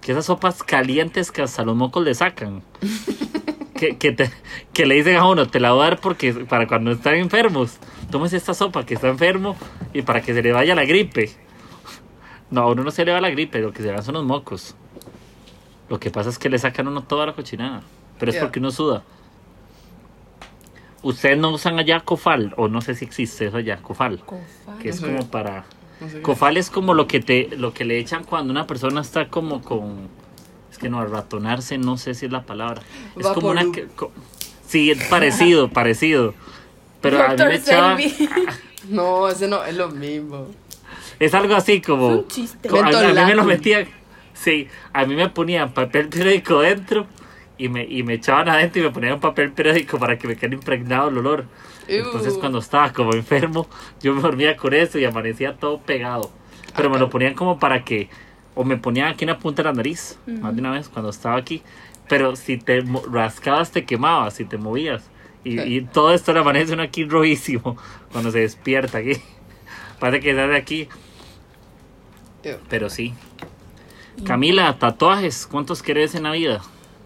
Que esas sopas calientes que hasta los mocos le sacan. que, que, te- que le dicen a uno, te la voy a dar porque para cuando están enfermos, tomes esta sopa que está enfermo y para que se le vaya la gripe. No, a uno no se le va la gripe, lo que se van son los mocos. Lo que pasa es que le sacan a uno toda la cochinada. Pero es porque uno suda. Ustedes no usan allá cofal, o no sé si existe eso allá, cofal. Cofal. Que es como para. No sé qué. Cofal es como lo que te, lo que le echan cuando una persona está como con. Que no, ratonarse, no sé si es la palabra. Es como una. Co- sí, es parecido, parecido. Pero a mí me echaba. No, ese no es lo mismo. Es algo así como. Es un chiste. co- a, a mí me lo metían. Sí, a mí me ponían papel periódico dentro y me, y me echaban adentro y me ponían papel periódico para que me quede impregnado el olor. Entonces Ew. cuando estaba como enfermo, yo me dormía con eso y amanecía todo pegado. Pero me lo ponían como para que, o me ponían aquí en la punta de la nariz, más de una vez cuando estaba aquí. Pero si te rascabas te quemabas, si te movías. Y, Sí. y todo esto le amanece uno aquí rojísimo cuando se despierta aquí. Parece que está de aquí, pero sí. Camila, tatuajes, ¿cuántos querés en la vida?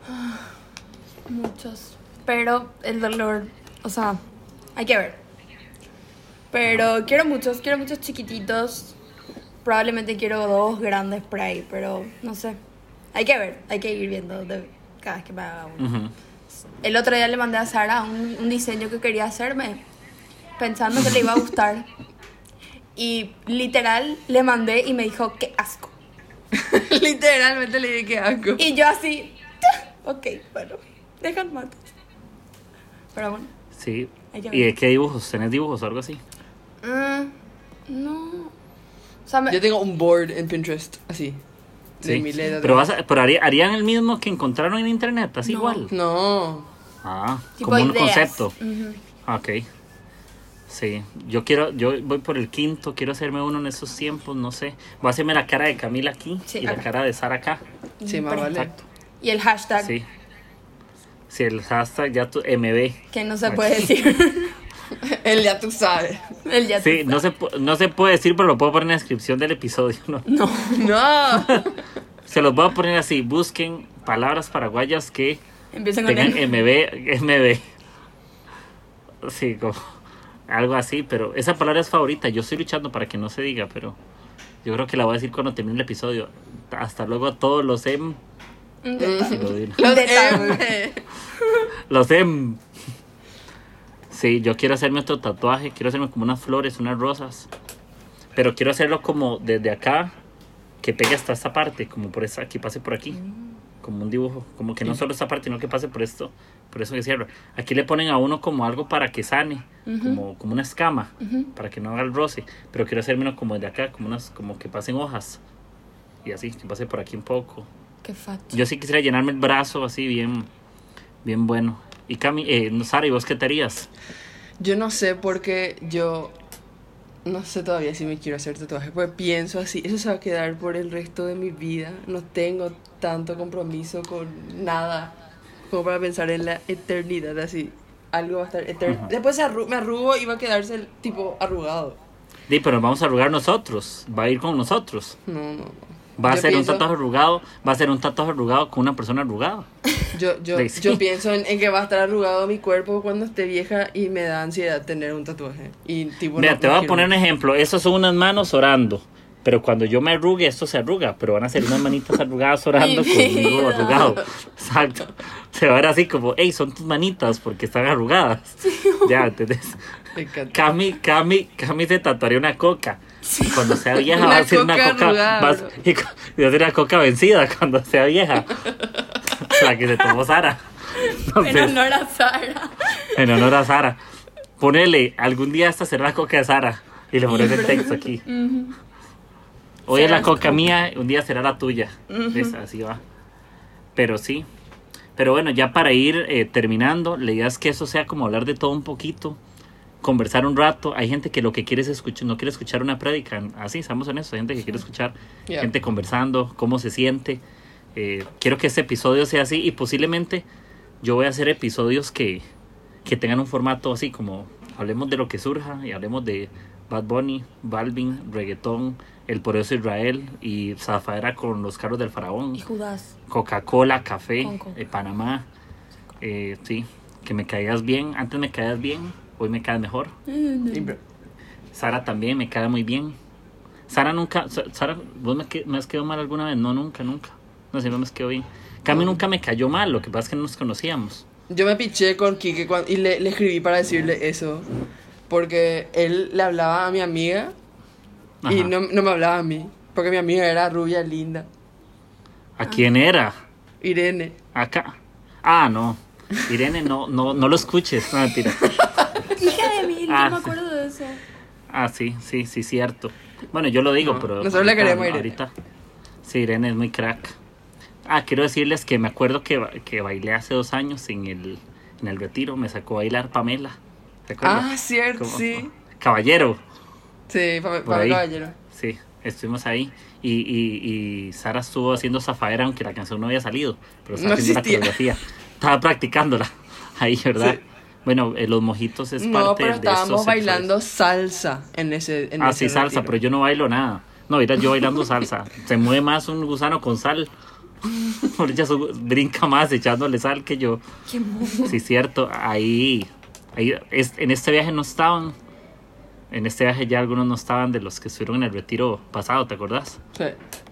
Muchos. Pero el dolor, o sea, hay que ver. Pero quiero muchos, quiero muchos chiquititos. Probablemente quiero dos grandes ahí, pero no sé. Hay que ver, hay que ir viendo de cada vez que me haga uno. El otro día le mandé a Sara un, un diseño que quería hacerme, pensando que le iba a gustar. Y literal le mandé y me dijo, qué asco. Literalmente le dije que asco. Y yo así, ok, bueno, dejan matos. Pero bueno. Sí. Que ¿Y de qué dibujos? ¿Tenés dibujos o algo así? Mm, no. Sea, me- Yo tengo un board en Pinterest, así. Sí. de Pero, vas a- pero haría- harían el mismo que encontraron en internet, así No. igual. No. Ah, Tipo como un concepto. Ujú. Ok. Sí, yo quiero, yo voy por el quinto, quiero hacerme uno en esos tiempos, no sé. Voy a hacerme la cara de Camila aquí Sí, y la cara de Sara acá. Sí, más vale. Exacto. Y el hashtag, Sí. Sí, el hashtag ya tu MB. que no se puede decir. Él ya tú sabes. el ya Sí, tú no se, pu- no se puede decir, pero lo puedo poner en la descripción del episodio. ¿no? No. No. Se los voy a poner así. Busquen palabras paraguayas que Empiezan tengan el. MB, MB. Sí, como algo así, pero esa palabra es favorita. Yo estoy luchando para que no se diga, pero yo creo que la voy a decir cuando termine el episodio. Hasta luego a todos los M. Digo. Los. M. Los M. Sí, yo quiero hacerme otro tatuaje. Quiero hacerme como unas flores, unas rosas. Pero quiero hacerlo como desde acá, que pegue hasta esta parte, como por esa, que pase por aquí. Como un dibujo. Como que no solo esta parte, sino que pase por esto. Por eso que cierro. Aquí le ponen a uno como algo para que sane. como, como una escama. Para que no haga el roce. Pero quiero hacerme uno como de acá, como unas, como que pasen hojas. Y así, que pase por aquí un poco. Qué facho. Yo sí quisiera llenarme el brazo así bien, bien bueno. Y Cami, eh, Sara, ¿y vos qué te harías? Yo no sé porque yo no sé todavía si me quiero hacer tatuajes, porque pienso así, eso se va a quedar por el resto de mi vida. No tengo tanto compromiso con nada como para pensar en la eternidad así. Algo va a estar eterno. Después se arru- me arrugo y va a quedarse el tipo arrugado. Di, pero nos vamos a arrugar nosotros. Va a ir con nosotros. No, no, no. Va a Yo ser pienso- un tatuaje arrugado. Va a ser un tatuaje arrugado con una persona arrugada. Yo, yo, Sí, sí. yo pienso en, en que va a estar arrugado mi cuerpo cuando esté vieja y me da ansiedad tener un tatuaje. Y tipo, Mira, no- te no voy a poner un ejemplo. Esas son unas manos orando. Pero cuando yo me arrugue, esto se arruga. Pero van a ser unas manitas arrugadas orando Mi conmigo arrugado. Exacto. Se va a ver así como, hey, son tus manitas porque están arrugadas. Ya, ¿entendés? Cami, Cami, Cami se tatuaría una coca. Y cuando sea vieja va a ser una coca va y, y va a ser una coca vencida cuando sea vieja. La que se tomó Sara. En Entonces, honor a Sara. en honor a Sara. Ponele, algún día esta será la coca de Sara. Y le pones el texto aquí. Hoy es la coca mía, un día será la tuya. ¿Ves? Así va. Pero sí. Pero bueno, ya para ir eh, terminando, la idea es que eso sea como hablar de todo un poquito, conversar un rato. Hay gente que lo que quiere es escuchar, no quiere escuchar una prédica. Así, estamos en eso. Hay gente que quiere escuchar gente conversando, cómo se siente. Eh, quiero que este episodio sea así y posiblemente yo voy a hacer episodios que, que tengan un formato así como hablemos de lo que surja y hablemos de Bad Bunny, Balvin, reggaetón, El Poderoso Israel y Zafaera con los carros del faraón. Y Judas. Coca-Cola, café, coca. eh, Panamá. Eh, sí, que me caías bien. Antes me caías bien, hoy me caes mejor. Impre- Sara también me cae muy bien. Sara nunca, Sa- Sara, ¿vos me, que- me has quedado mal alguna vez? No, nunca, nunca. No sé, no me has quedado bien. Cami nunca me cayó mal, lo que pasa es que no nos conocíamos. Yo me piché con Kike cuan- y le, le escribí para decirle eso. Porque él le hablaba a mi amiga y no, no me hablaba a mí. Porque mi amiga era rubia, linda. ¿A quién era? Irene. Acá. Ah, no. Irene, no, no, no lo escuches. No, mentira. Hija de mí, Ah, no me sí. acuerdo de eso. Ah, sí, sí, sí, cierto. Bueno, yo lo digo, No, pero. nosotros le queremos a Irene. Ahorita. Sí, Irene es muy crack. Ah, quiero decirles que me acuerdo que, que bailé hace dos años en el, en el retiro. Me sacó a bailar Pamela. ¿Te acuerdas? Ah, cierto, Como- sí. Caballero. Sí, pa- Por Pablo ahí. Caballero. Sí, estuvimos ahí. Y, y, y Sara estuvo haciendo zafaera aunque la canción no había salido. Pero estaba No haciendo existía. la coreografía. Estaba practicándola. Ahí, ¿verdad? Sí. Bueno, eh, los mojitos es No, parte pero de estos estábamos episodios. bailando salsa en ese en Ah, ese sí, salsa, pero yo no bailo nada. No, ahorita yo bailando salsa. Se mueve más un gusano con sal. Ahorita su- brinca más echándole sal que yo. Qué. Sí, cierto. Ahí, ahí es- en este viaje no estaban. En este viaje ya algunos no estaban de los que estuvieron en el retiro pasado, ¿te acordás? Sí.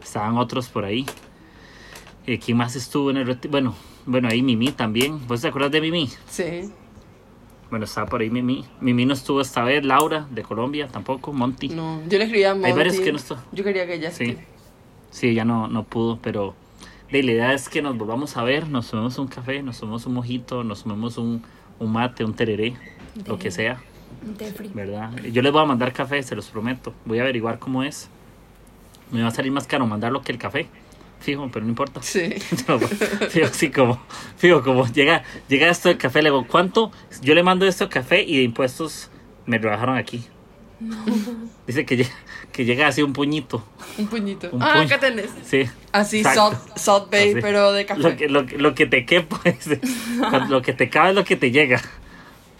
Estaban otros por ahí. Eh, ¿Quién más estuvo en el retiro? Bueno, bueno, ahí Mimi también. ¿Vos te acuerdas de Mimi? Sí. Bueno, estaba por ahí Mimi. Mimi no estuvo esta vez. Laura, de Colombia, tampoco. Monty. No, yo le escribí a Monty. varios que no está- Yo quería que ella Sí, esté. sí, ella no, no pudo, pero de, la idea es que nos volvamos a ver, nos tomemos un café, nos tomemos un mojito, nos tomemos un, un mate, un tereré, lo que sea, Un. ¿verdad? Yo les voy a mandar café, se los prometo. Voy a averiguar cómo es. Me va a salir más caro mandarlo que el café, fijo, pero no importa. Sí. No, fijo, sí, como, fijo, como llega, llega esto del café, le digo, ¿cuánto? Yo le mando esto de café y de impuestos me lo bajaron aquí. Dice que llega, que llega así un puñito. Un puñito. Un ah, puño. acá tenés. Sí. Así. Salt, Salt Bay, Así. pero de café. Lo que, lo, que- lo que te quepa, es- lo que te cabe es lo que te llega.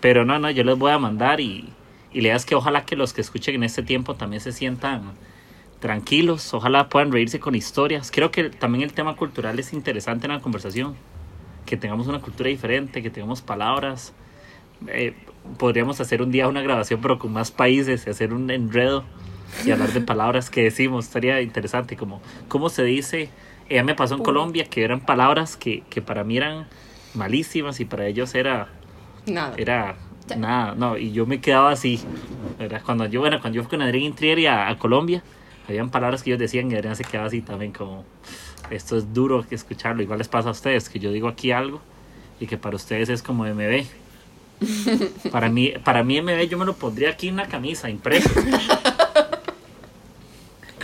Pero no, no, yo les voy a mandar y, y le das que ojalá que los que escuchen en este tiempo también se sientan tranquilos, ojalá puedan reírse con historias. Creo que también el tema cultural es interesante en la conversación, que tengamos una cultura diferente, que tengamos palabras. Eh, podríamos hacer un día una grabación pero con más países y hacer un enredo y hablar de palabras que decimos, estaría interesante, como cómo se dice, ella me pasó en Colombia que eran palabras que, que para mí eran malísimas y para ellos era Nada. era nada, no, y yo me quedaba así. Era cuando yo, bueno, cuando yo fui con Adrián Intrieri a, a Colombia, habían palabras que ellos decían y Adrián se quedaba así también como, esto es duro que escucharlo, igual les pasa a ustedes, que yo digo aquí algo y que para ustedes es como MB. Para mí, para mí MB yo me lo pondría aquí en una camisa, impreso.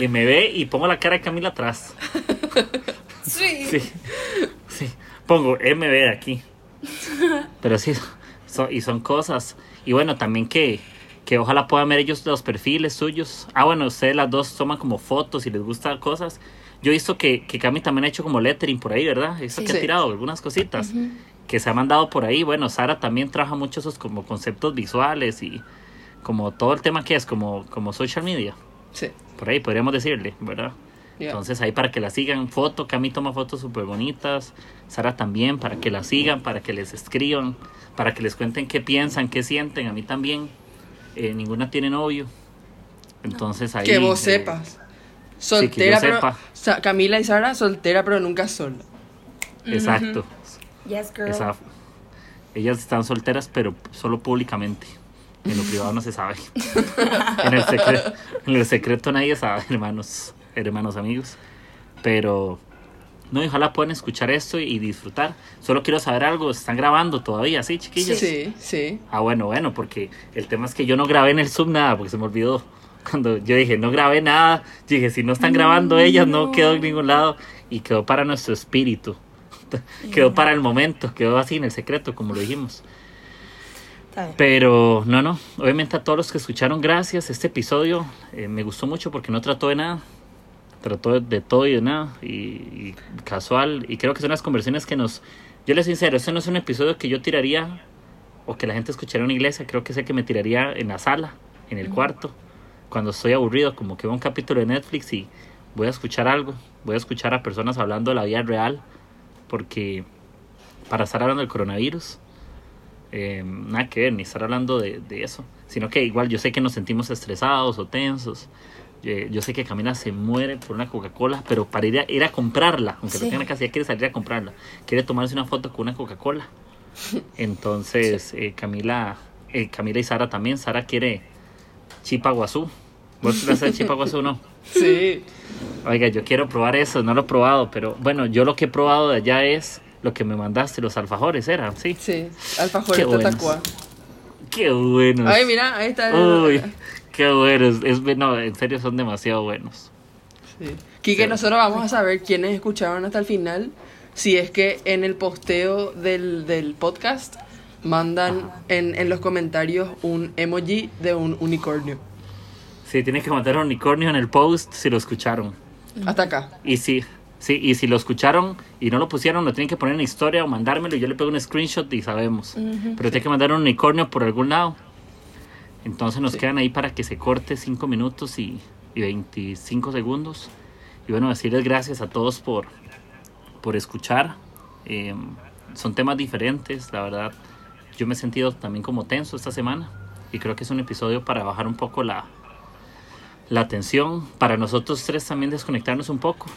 MB y pongo la cara de Camila atrás. Sí. Sí, sí. Pongo MB aquí. Pero sí, son, y son cosas. Y bueno, también que, que ojalá puedan ver ellos los perfiles suyos. Ah, bueno, ustedes las dos toman como fotos y les gustan cosas. Yo he visto que, que Cami también ha hecho como lettering por ahí, ¿verdad? Eso Sí. que ha tirado algunas cositas que se ha mandado por ahí. Bueno, Sara también trabaja mucho esos como conceptos visuales y como todo el tema que es como, como social media. Sí. Por ahí podríamos decirle, ¿verdad? Entonces ahí para que la sigan, foto, Cami toma fotos súper bonitas, Sara también, para que la sigan, para que les escriban, para que les cuenten qué piensan, qué sienten, a mí también. Eh, ninguna tiene novio. Entonces ahí... que vos eh, sepas. que Soltera, pero. sepa. Sa- Camila y Sara, soltera, pero nunca sola. Exacto. Yes, girl. Esa- ellas están solteras, pero solo públicamente. En lo privado no se sabe. en, el secreto, en el secreto nadie sabe, hermanos, hermanos amigos. Pero no, y ojalá puedan escuchar esto y disfrutar. Solo quiero saber algo, ¿están grabando todavía, sí, chiquillos? Sí, sí. Ah, bueno, bueno, porque el tema es que yo no grabé en el Zoom nada, porque se me olvidó. Cuando yo dije, no grabé nada, yo dije, si no están grabando ellas, no quedó en ningún lado. Y quedó para nuestro espíritu. Quedó para el momento, quedó así en el secreto, como lo dijimos. Pero no, no, obviamente a todos los que escucharon, gracias. Este episodio eh, me gustó mucho porque no trató de nada. Trató de, todo y de nada. Y, y casual. Y creo que son las conversiones que nos... Yo les soy sincero, este no es un episodio que yo tiraría o que la gente escucharía en una iglesia. Creo que el que me tiraría en la sala, en el cuarto. Cuando estoy aburrido, como que veo un capítulo de Netflix y voy a escuchar algo. Voy a escuchar a personas hablando de la vida real. Porque para estar hablando del coronavirus, eh, nada que ver, ni estar hablando de, de eso, sino que igual yo sé que nos sentimos estresados o tensos. Eh, yo sé que Camila se muere por una Coca-Cola, pero para ir a, ir a comprarla, aunque Sí. lo tenga ella quiere salir a comprarla. Quiere tomarse una foto con una Coca-Cola. Entonces, eh, Camila, eh, Camila y Sara también. Sara quiere chipa guazú. ¿Vos a hacer chipa guazú o no? Sí. Oiga, yo quiero probar eso, no lo he probado, pero bueno, yo lo que he probado de allá es lo que me mandaste, los alfajores, ¿era? Sí. Sí. Alfajores de. Qué buenos. Ay, mira, ahí está. el- Uy, qué buenos. Es, no, en serio son demasiado buenos. Sí. Quique, Sí. nosotros vamos a saber quiénes escucharon hasta el final. Si es que en el posteo del, del podcast mandan en, en los comentarios un emoji de un unicornio. Sí, tienen que mandar un unicornio en el post si lo escucharon. Hasta acá. Y si, sí, y si lo escucharon y no lo pusieron, lo tienen que poner en historia o mandármelo y yo le pego un screenshot y sabemos. Pero tienen que mandar un unicornio por algún lado. Entonces nos Sí. quedan ahí para que se corte 5 minutos y, y 25 segundos. Y bueno, decirles gracias a todos por, por escuchar. Eh, son temas diferentes, la verdad. Yo me he sentido también como tenso esta semana y creo que es un episodio para bajar un poco la, la tensión, para nosotros tres también desconectarnos un poco.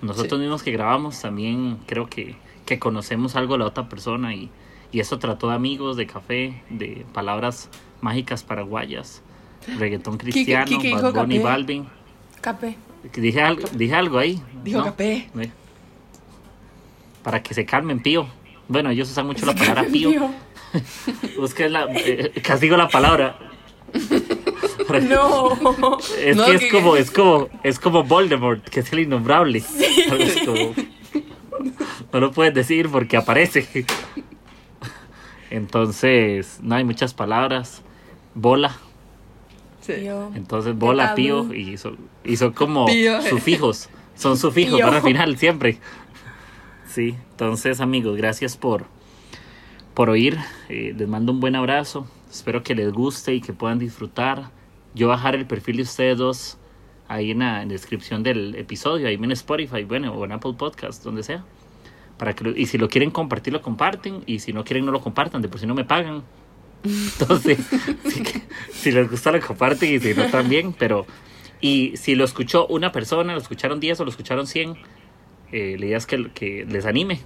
Nosotros Sí. mismos que grabamos también creo que, que conocemos algo de la otra persona y, y eso trató de amigos, de café, de palabras mágicas paraguayas, reggaetón cristiano, Bad Bunny, café. Balvin. Capé. Dije algo, dije algo ahí. Dijo ¿no? capé. Para que se calmen, pío. Bueno, ellos usan mucho la palabra pío. Busquen la. eh, castigo la palabra. No. Es No, que es como, es como, es como Voldemort, que es el innombrable. Es como- no lo puedes decir porque aparece. Entonces, no hay muchas palabras. Bola. Sí. Pío. Entonces, bola, pío. Y son, y son como Pío. sufijos. Son sufijos Pío. para el final siempre. Sí, entonces amigos, gracias por, por oír. Eh, les mando un buen abrazo. Espero que les guste y que puedan disfrutar. Yo voy a dejar el perfil de ustedes dos ahí en la, en la descripción del episodio, ahí en Spotify, bueno, o en Apple Podcast, donde sea. Para que lo- y si lo quieren compartir, lo comparten. Y si no quieren, no lo compartan. De por si no me pagan. Entonces, que- si les gusta, lo comparten. Y si no, también. Pero, y si lo escuchó una persona, lo escucharon 10 o lo escucharon 100, eh, la idea es que, que les anime.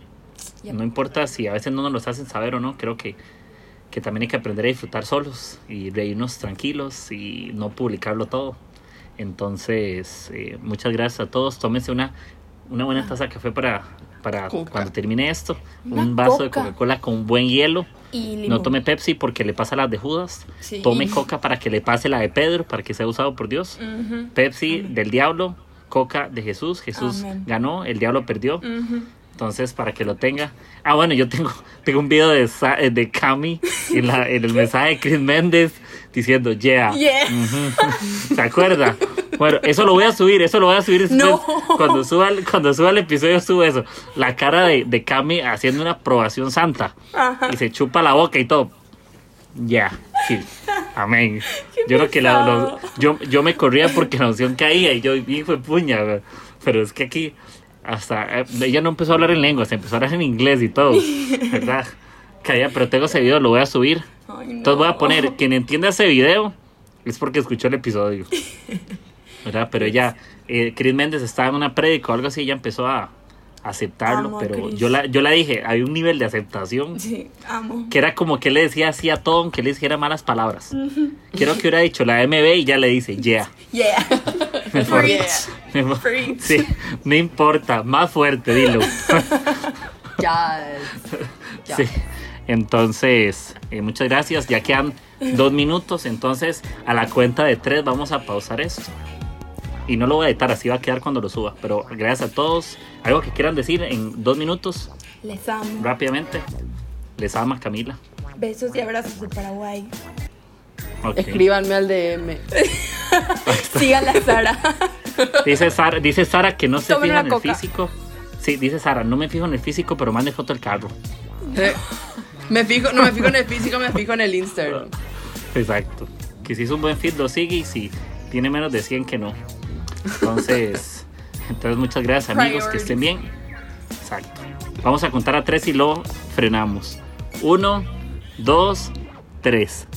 Yep. No importa si a veces no nos los hacen saber o no. Creo que, que también hay que aprender a disfrutar solos y reírnos tranquilos y no publicarlo todo. Entonces, eh, muchas gracias a todos. Tómense una, una buena taza de café para, para Coca. cuando termine esto. Una un vaso de coca. Coca-Cola con buen hielo. Y limón. No tome Pepsi porque le pasa las de Judas. Sí. Tome Coca para que le pase la de Pedro, para que sea usado por Dios. Pepsi del diablo, Coca de Jesús. Jesús Amén. ganó, el diablo perdió. Entonces, para que lo tenga. Ah, bueno, yo tengo, tengo un video de, eh, de Cami en, la- en el mensaje de Chris Méndez diciendo, yeah. Yeah. ¿Se acuerda? Bueno, eso lo voy a subir, eso lo voy a subir después. No. Cuando, suba, el- cuando suba el episodio, subo eso. La cara de, de Cami haciendo una aprobación santa. Ajá. Y se chupa la boca y todo. Ya, sí. Amén. Yo creo que la, yo, yo me corría porque la unción caía y yo, hijo de puña. Pero es que aquí, hasta. eh, ella no empezó a hablar en lengua, se empezó a hablar en inglés y todo. ¿Verdad? Pero tengo ese video, lo voy a subir. Ay, no. Entonces voy a poner, quien entienda ese video es porque escuchó el episodio. ¿Verdad? Pero ella, eh, Chris Méndez estaba en una prédica o algo así, ella empezó a aceptarlo, Amo pero yo la, yo la dije, hay un nivel de aceptación Sí, amo. que era como que le decía así a todo, aunque le dijera malas palabras. Quiero que hubiera dicho la MB y ya le dice, yeah. Yeah. Preach. Mejor. Preach. Sí, no importa, más fuerte, dilo. Ya. Sí. Entonces, eh, muchas gracias. Ya quedan dos minutos. Entonces, a la cuenta de tres vamos a pausar esto. Y no lo voy a editar, así va a quedar cuando lo suba. Pero gracias a todos. Algo que quieran decir en dos minutos, Les amo. rápidamente. Les ama Camila. Besos y abrazos de Paraguay. Ok. Escríbanme al DM. Sigan la Sara. Dice Sara, dice Sara que no se Tomen fija en el físico. Sí, dice Sara, no me fijo en el físico, pero mande foto del carro. Me fijo, no me fijo en el físico, me fijo en el Instagram. Exacto. Que si es un buen fit lo sigue y si tiene menos de 100 que no. Entonces, entonces muchas gracias amigos, que estén bien. Exacto. Vamos a contar a tres y luego frenamos. Uno, dos, tres.